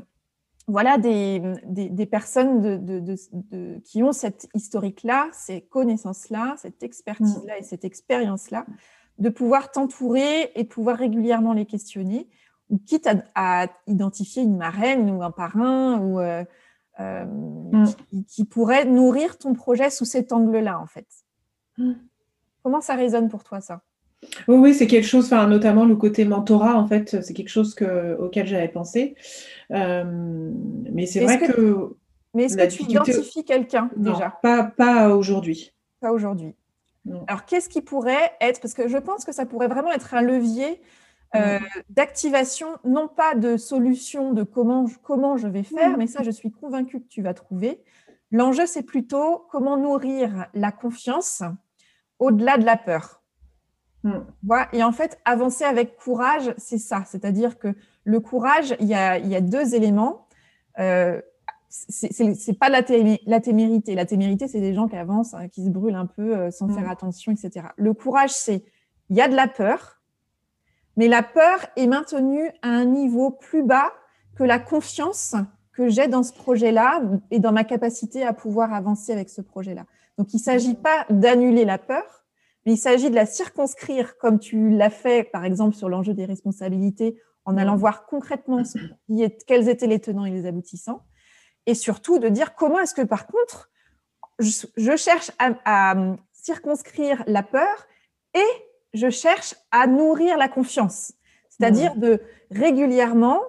voilà des, des, personnes de, de, qui ont cette historique-là, ces connaissances-là, cette expertise-là et cette expérience-là, de pouvoir t'entourer et de pouvoir régulièrement les questionner, ou quitte à, identifier une marraine ou un parrain ou euh, euh, mm. qui, qui, pourrait nourrir ton projet sous cet angle-là, en fait. Mm. Comment ça résonne pour toi, ça? Oui, oui, c'est quelque chose, enfin, notamment le côté mentorat, en fait, c'est quelque chose que, auquel j'avais pensé. Euh, mais c'est vrai que, Mais est-ce que tu identifies quelqu'un déjà? Pas, pas aujourd'hui. Pas aujourd'hui. Alors, qu'est-ce qui pourrait être Parce que je pense que ça pourrait vraiment être un levier euh, d'activation, non pas de solution de comment, comment je vais faire, mais ça, je suis convaincue que tu vas trouver. L'enjeu, c'est plutôt comment nourrir la confiance au-delà de la peur. Mm. Et en fait, avancer avec courage, c'est ça. C'est-à-dire que le courage, il y a, deux éléments. Euh, c'est pas la, la, témérité. La témérité, c'est des gens qui avancent, hein, qui se brûlent un peu euh, sans mm. faire attention, etc. Le courage, c'est il y a de la peur, mais la peur est maintenue à un niveau plus bas que la confiance que j'ai dans ce projet-là et dans ma capacité à pouvoir avancer avec ce projet-là. Donc, il ne s'agit pas d'annuler la peur, il s'agit de la circonscrire comme tu l'as fait, par exemple, sur l'enjeu des responsabilités, en allant voir concrètement ce qui est, quels étaient les tenants et les aboutissants. Et surtout de dire comment est-ce que, par contre, je, cherche à, circonscrire la peur et je cherche à nourrir la confiance. C'est-à-dire de régulièrement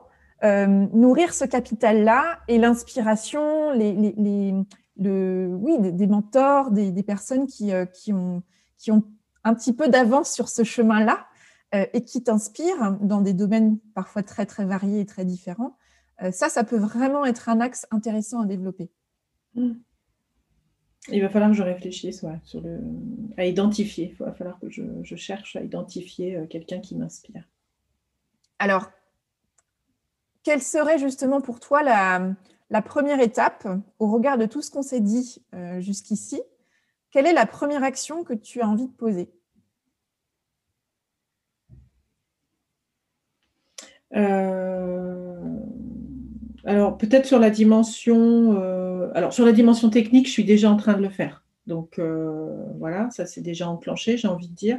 euh, nourrir ce capital-là et l'inspiration, les, les, le, oui, des, mentors, des, personnes qui, euh, qui ont qui ont un petit peu d'avance sur ce chemin-là euh, et qui t'inspirent dans des domaines parfois très, très variés et très différents. Euh, ça, ça peut vraiment être un axe intéressant à développer. Il va falloir que je réfléchisse sur le... à identifier. Il va falloir que je, cherche à identifier euh, quelqu'un qui m'inspire. Alors, quelle serait justement pour toi la, la, première étape au regard de tout ce qu'on s'est dit jusqu'ici? Quelle est la première action que tu as envie de poser? Euh, alors peut-être sur la dimension, alors sur la dimension technique, je suis déjà en train de le faire. Donc voilà, ça c'est déjà enclenché, j'ai envie de dire.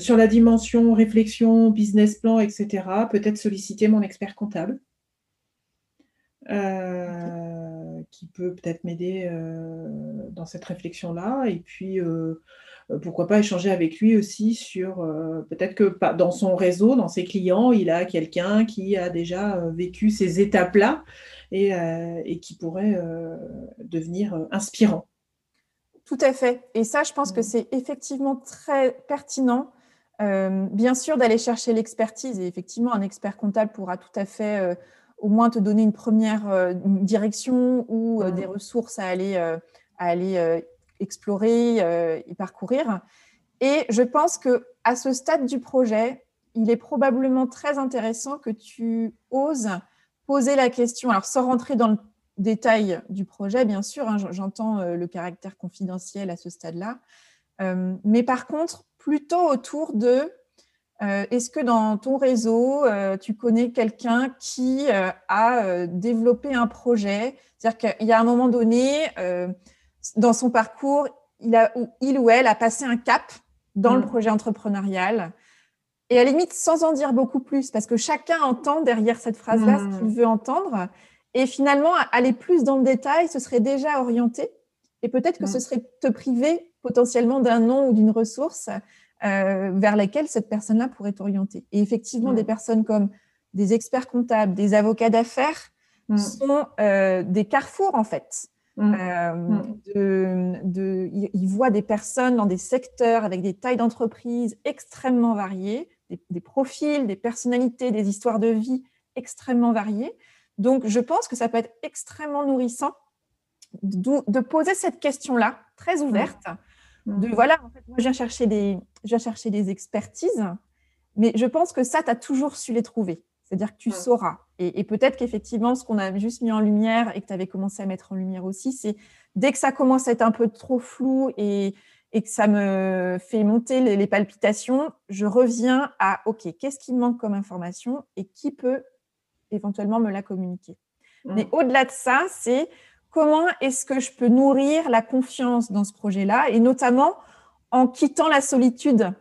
sur la dimension réflexion, business plan, etc., peut-être solliciter mon expert comptable. Euh, qui peut peut-être m'aider euh, dans cette réflexion-là. Et puis, euh, pourquoi pas échanger avec lui aussi sur peut-être que dans son réseau, dans ses clients, il a quelqu'un qui a déjà vécu ces étapes-là et, et, qui pourrait devenir inspirant. Tout à fait. Et ça, je pense que c'est effectivement très pertinent. bien sûr, d'aller chercher l'expertise. Et effectivement, un expert comptable pourra tout à fait au moins te donner une première euh, direction ou euh, des ressources à aller, euh, à aller explorer et parcourir. Et je pense que à ce stade du projet, il est probablement très intéressant que tu oses poser la question, alors sans rentrer dans le détail du projet, bien sûr, hein, j'entends le caractère confidentiel à ce stade-là, mais par contre, plutôt autour de euh, est-ce que dans ton réseau, euh, tu connais quelqu'un qui euh, a développé un projet? C'est-à-dire qu'il y a un moment donné, dans son parcours, il, a, il, ou elle a passé un cap dans le mm. projet entrepreneurial. Et à la limite, sans en dire beaucoup plus, parce que chacun entend derrière cette phrase-là ce qu'il mm. veut entendre. Et finalement, aller plus dans le détail, ce serait déjà orienté. Et peut-être que ce mm. serait te priver potentiellement d'un nom ou d'une ressource euh, vers lesquelles cette personne-là pourrait t'orienter. Et effectivement, des personnes comme des experts comptables, des avocats d'affaires sont euh, des carrefours en fait. Euh, de, ils voient des personnes dans des secteurs avec des tailles d'entreprise extrêmement variées, des, profils, des personnalités, des histoires de vie extrêmement variées. Donc, je pense que ça peut être extrêmement nourrissant de, poser cette question-là, très ouverte, de mmh. voilà, en fait, moi, je viens chercher des, je chercher des expertises, mais je pense que ça, tu as toujours su les trouver. C'est-à-dire que tu mmh. sauras. Et, peut-être qu'effectivement, ce qu'on a juste mis en lumière et que tu avais commencé à mettre en lumière aussi, c'est dès que ça commence à être un peu trop flou et, et que ça me fait monter les, palpitations, je reviens à OK, qu'est-ce qui me manque comme information et qui peut éventuellement me la communiquer. Mmh. Mais au-delà de ça, c'est comment est-ce que je peux nourrir la confiance dans ce projet-là, et notamment en quittant la solitude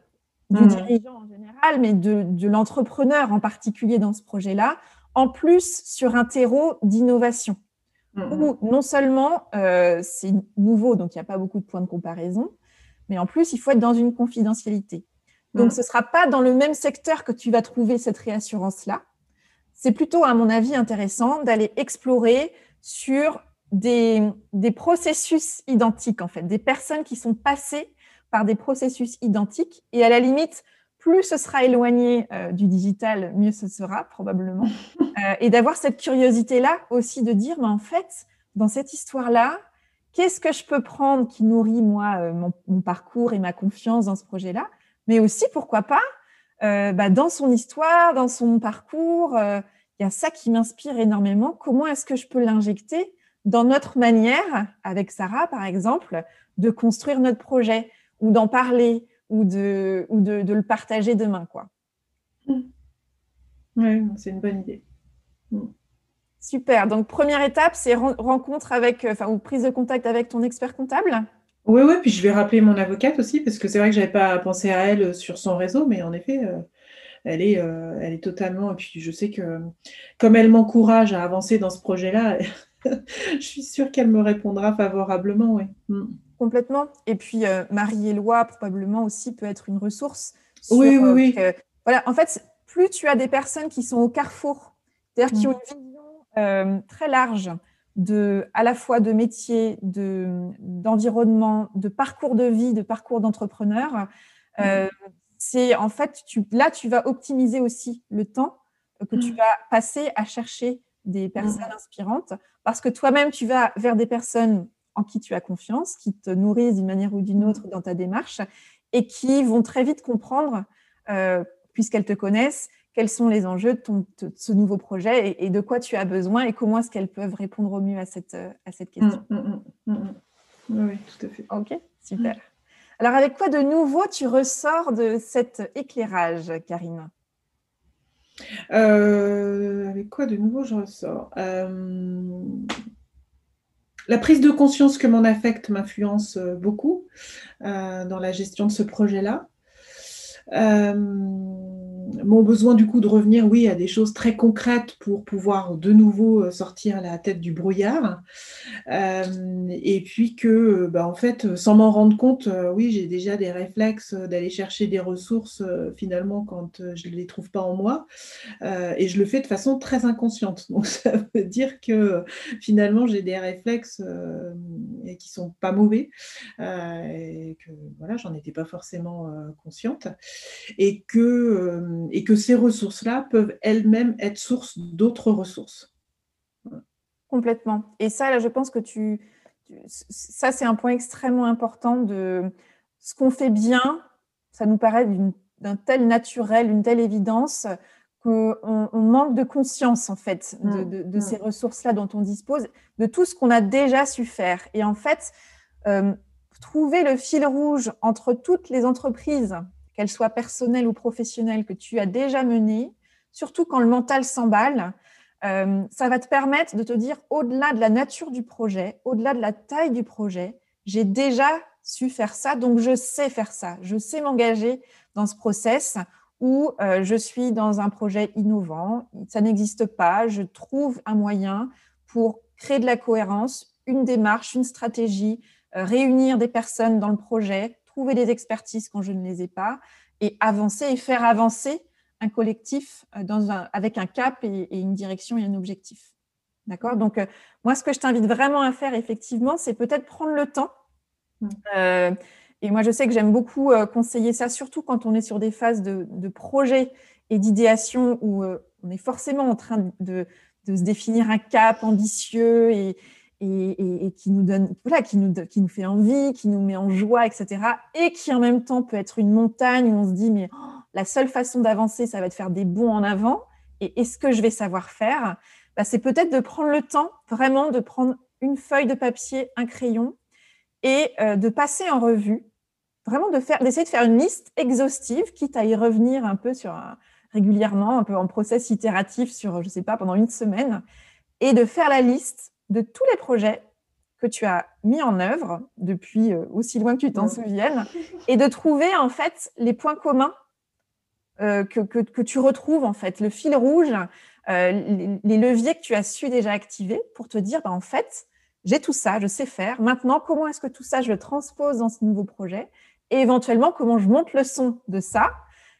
du mmh. dirigeant en général, mais de, l'entrepreneur en particulier dans ce projet-là, en plus sur un terreau d'innovation. Mmh. Où non seulement euh, c'est nouveau, donc il n'y a pas beaucoup de points de comparaison, mais en plus, il faut être dans une confidentialité. Donc, mmh. ce ne sera pas dans le même secteur que tu vas trouver cette réassurance-là. C'est plutôt, à mon avis, intéressant d'aller explorer sur des, processus identiques, en fait, des personnes qui sont passées par des processus identiques. Et à la limite, plus ce sera éloigné euh, du digital, mieux ce sera probablement. [laughs] Euh, et d'avoir cette curiosité-là aussi de dire, mais en fait, dans cette histoire-là, qu'est-ce que je peux prendre qui nourrit, moi, euh, mon, parcours et ma confiance dans ce projet-là? Mais aussi, pourquoi pas, bah, dans son histoire, dans son parcours, il y a ça qui m'inspire énormément. Comment est-ce que je peux l'injecter dans notre manière, avec Sarah par exemple, de construire notre projet ou d'en parler ou de, ou de, le partager demain. Quoi. Mmh. Oui, c'est une bonne idée. Mmh. Super. Donc, première étape, c'est rencontre avec, enfin, ou prise de contact avec ton expert comptable. Oui, oui, puis je vais rappeler mon avocate aussi, parce que c'est vrai que je n'avais pas pensé à elle sur son réseau, mais en effet, euh, elle, est, euh, elle est totalement. Et puis, je sais que comme elle m'encourage à avancer dans ce projet-là, [laughs] je suis sûre qu'elle me répondra favorablement, oui. Mm. Complètement. Et puis, euh, Marie-Éloi, probablement aussi, peut être une ressource. oui, oui, oui. Euh, voilà, en fait, plus tu as des personnes qui sont au carrefour, c'est-à-dire qui mm. ont une vision euh, très large de, à la fois de métier, de, d'environnement, de parcours de vie, de parcours d'entrepreneur, mm. c'est en fait, tu, là, tu vas optimiser aussi le temps que tu vas passer à chercher des personnes inspirantes parce que toi-même, tu vas vers des personnes en qui tu as confiance, qui te nourrissent d'une manière ou d'une mm. autre dans ta démarche et qui vont très vite comprendre, euh, puisqu'elles te connaissent, quels sont les enjeux de, ton, ce nouveau projet et, de quoi tu as besoin et comment est-ce qu'elles peuvent répondre au mieux à cette, à cette mm, question. Oui, tout à fait. Ok, super. Alors, avec quoi de nouveau tu ressors de cet éclairage, Karine? Avec quoi de nouveau je ressors la prise de conscience que mon affect m'influence beaucoup dans la gestion de ce projet-là. Euh, mon besoin du coup de revenir, oui, à des choses très concrètes pour pouvoir de nouveau euh, sortir la tête du brouillard. Euh, et puis que, bah, en fait, sans m'en rendre compte, oui, j'ai déjà des réflexes d'aller chercher des ressources finalement quand je ne les trouve pas en moi. et je le fais de façon très inconsciente. [laughs] Donc ça veut dire que finalement, j'ai des réflexes et qui sont pas mauvais et que voilà, j'en étais pas forcément consciente et que, euh, et que ces ressources-là peuvent elles-mêmes être source d'autres ressources. Complètement. Et ça, là, je pense que tu, ça, c'est un point extrêmement important de ce qu'on fait bien. Ça nous paraît d'un tel naturel, une telle évidence qu'on on manque de conscience en fait de, mm. Mm. ces ressources-là dont on dispose, de tout ce qu'on a déjà su faire. Et en fait, euh, trouver le fil rouge entre toutes les entreprises qu'elle soit personnelle ou professionnelle, que tu as déjà menée, surtout quand le mental s'emballe, euh, ça va te permettre de te dire, au-delà de la nature du projet, au-delà de la taille du projet, j'ai déjà su faire ça, donc je sais faire ça. Je sais m'engager dans ce process où euh, je suis dans un projet innovant, ça n'existe pas, je trouve un moyen pour créer de la cohérence, une démarche, une stratégie, euh, réunir des personnes dans le projet, trouver des expertises quand je ne les ai pas, et avancer et faire avancer un collectif euh, dans un, avec un cap et, une direction et un objectif. D'accord? Donc, euh, moi, ce que je t'invite vraiment à faire, effectivement, c'est peut-être prendre le temps. Mmh. Euh, et moi, je sais que j'aime beaucoup conseiller ça, surtout quand on est sur des phases de, de projet et d'idéation où on est forcément en train de, de, se définir un cap ambitieux et, et, qui nous donne, voilà, qui nous, qui nous fait envie, qui nous met en joie, etc. Et qui en même temps peut être une montagne où on se dit, mais oh, la seule façon d'avancer, ça va être de faire des bons en avant. Et est-ce que je vais savoir faire? Bah, C'est peut-être de prendre le temps, vraiment de prendre une feuille de papier, un crayon, et euh, de passer en revue, vraiment de faire, d'essayer de faire une liste exhaustive, quitte à y revenir un peu sur régulièrement, un peu en process itératif sur, je sais pas, pendant une semaine, et de faire la liste de tous les projets que tu as mis en œuvre depuis euh, aussi loin que tu t'en souviennes [laughs] et de trouver en fait les points communs euh, que, que, tu retrouves en fait, le fil rouge, euh, les, leviers que tu as su déjà activer pour te dire bah, en fait, j'ai tout ça, je sais faire. Maintenant, comment est-ce que tout ça, je le transpose dans ce nouveau projet et éventuellement comment je monte le son de ça,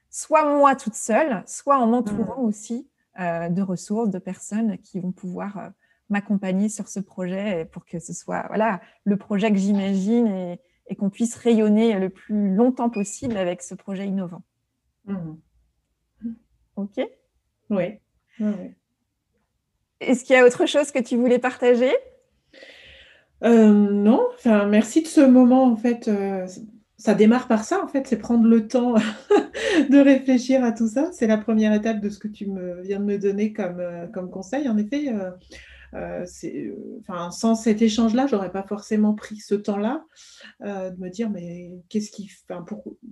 soit moi toute seule, soit en m'entourant mmh. aussi de ressources, de personnes qui vont pouvoir m'accompagner sur ce projet pour que ce soit voilà, le projet que j'imagine et, qu'on puisse rayonner le plus longtemps possible avec ce projet innovant. Mmh. Ok? Oui. Est-ce qu'il y a autre chose que tu voulais partager? Euh, Non, enfin, merci de ce moment en fait. Euh, ça démarre par ça, en fait, c'est prendre le temps [laughs] de réfléchir à tout ça. C'est la première étape de ce que tu me, viens de me donner comme, euh, comme conseil. En effet, euh, euh, enfin, sans cet échange-là, j'aurais pas forcément pris ce temps-là euh, de me dire mais qu'est-ce qui,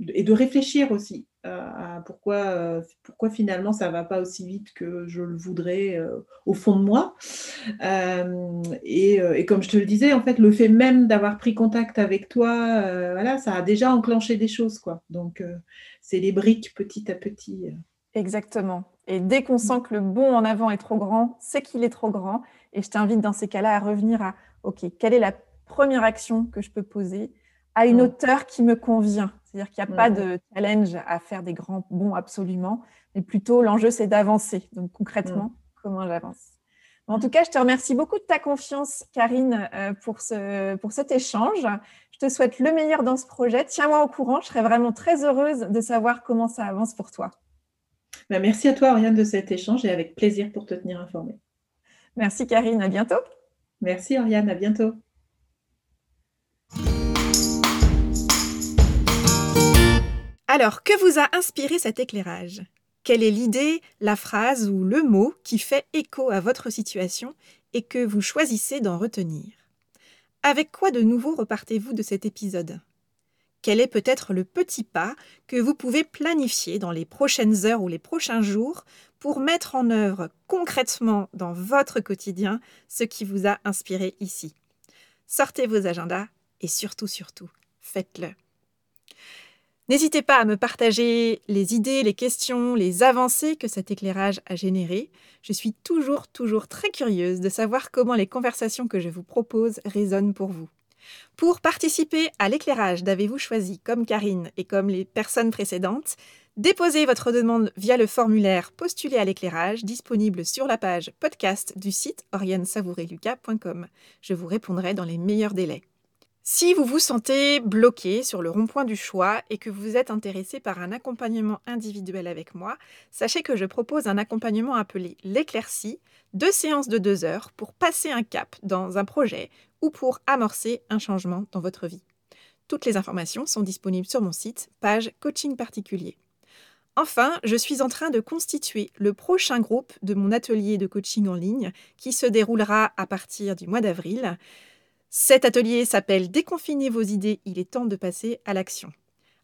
et de réfléchir aussi à pourquoi, pourquoi finalement ça va pas aussi vite que je le voudrais au fond de moi. Et, et, comme je te le disais, en fait, le fait même d'avoir pris contact avec toi, voilà, ça a déjà enclenché des choses, quoi. Donc, c'est les briques petit à petit. Exactement. Et dès qu'on sent que le bon en avant est trop grand, c'est qu'il est trop grand. Et je t'invite dans ces cas-là à revenir à, OK, quelle est la première action que je peux poser à une hauteur qui me convient? C'est-à-dire qu'il n'y a pas de challenge à faire des grands bons absolument, mais plutôt l'enjeu, c'est d'avancer. Donc concrètement, comment j'avance? En tout cas, je te remercie beaucoup de ta confiance, Karine, euh, pour, ce, pour cet échange. Je te souhaite le meilleur dans ce projet. Tiens-moi au courant. Je serais vraiment très heureuse de savoir comment ça avance pour toi. Ben, merci à toi, Oriane, de cet échange et avec plaisir pour te tenir informée. Merci Karine, à bientôt. Merci Oriane, à bientôt. Alors, que vous a inspiré cet éclairage? Quelle est l'idée, la phrase ou le mot qui fait écho à votre situation et que vous choisissez d'en retenir? Avec quoi de nouveau repartez-vous de cet épisode? Quel est peut-être le petit pas que vous pouvez planifier dans les prochaines heures ou les prochains jours pour mettre en œuvre concrètement dans votre quotidien ce qui vous a inspiré ici. Sortez vos agendas et surtout, surtout, faites-le. N'hésitez pas à me partager les idées, les questions, les avancées que cet éclairage a générées. Je suis toujours, toujours très curieuse de savoir comment les conversations que je vous propose résonnent pour vous. Pour participer à l'éclairage d'Avez-vous choisi comme Karine et comme les personnes précédentes, déposez votre demande via le formulaire Postuler à l'éclairage disponible sur la page podcast du site oriane-savoureluca.com. Je vous répondrai dans les meilleurs délais. Si vous vous sentez bloqué sur le rond-point du choix et que vous êtes intéressé par un accompagnement individuel avec moi, sachez que je propose un accompagnement appelé l'éclaircie, deux séances de deux heures pour passer un cap dans un projet ou pour amorcer un changement dans votre vie. Toutes les informations sont disponibles sur mon site, page coaching particulier. Enfin, je suis en train de constituer le prochain groupe de mon atelier de coaching en ligne qui se déroulera à partir du mois d'avril. Cet atelier s'appelle Déconfiner vos idées, il est temps de passer à l'action.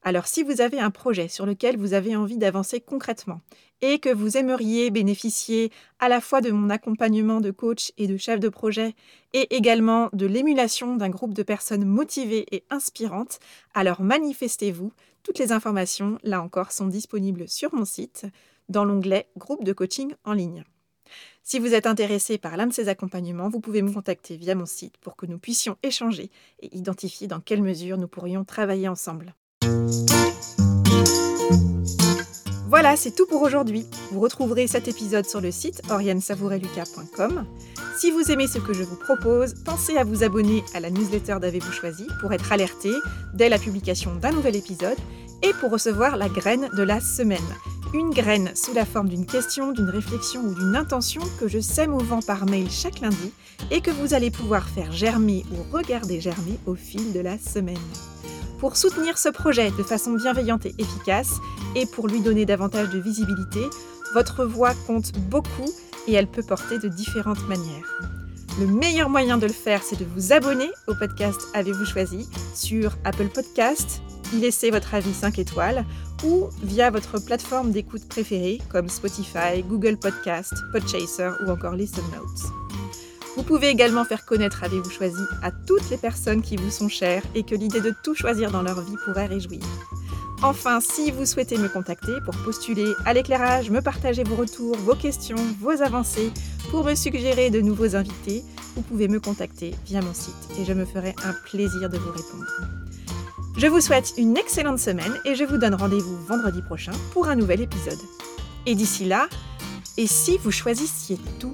Alors si vous avez un projet sur lequel vous avez envie d'avancer concrètement et que vous aimeriez bénéficier à la fois de mon accompagnement de coach et de chef de projet et également de l'émulation d'un groupe de personnes motivées et inspirantes, alors manifestez-vous. Toutes les informations, là encore, sont disponibles sur mon site dans l'onglet Groupe de coaching en ligne. Si vous êtes intéressé par l'un de ces accompagnements, vous pouvez me contacter via mon site pour que nous puissions échanger et identifier dans quelle mesure nous pourrions travailler ensemble. Voilà, c'est tout pour aujourd'hui. Vous retrouverez cet épisode sur le site oriansavoureluca.com. Si vous aimez ce que je vous propose, pensez à vous abonner à la newsletter d'Avez-vous choisi pour être alerté dès la publication d'un nouvel épisode et pour recevoir la graine de la semaine une graine sous la forme d'une question, d'une réflexion ou d'une intention que je sème au vent par mail chaque lundi et que vous allez pouvoir faire germer ou regarder germer au fil de la semaine. Pour soutenir ce projet de façon bienveillante et efficace et pour lui donner davantage de visibilité, votre voix compte beaucoup et elle peut porter de différentes manières. Le meilleur moyen de le faire, c'est de vous abonner au podcast Avez-vous choisi sur Apple Podcast, y laisser votre avis 5 étoiles ou via votre plateforme d'écoute préférée comme Spotify, Google Podcast, Podchaser ou encore Listen Notes. Vous pouvez également faire connaître Avez-vous choisi à toutes les personnes qui vous sont chères et que l'idée de tout choisir dans leur vie pourrait réjouir. Enfin, si vous souhaitez me contacter pour postuler à l'éclairage, me partager vos retours, vos questions, vos avancées, pour me suggérer de nouveaux invités, vous pouvez me contacter via mon site et je me ferai un plaisir de vous répondre. Je vous souhaite une excellente semaine et je vous donne rendez-vous vendredi prochain pour un nouvel épisode. Et d'ici là, et si vous choisissiez tout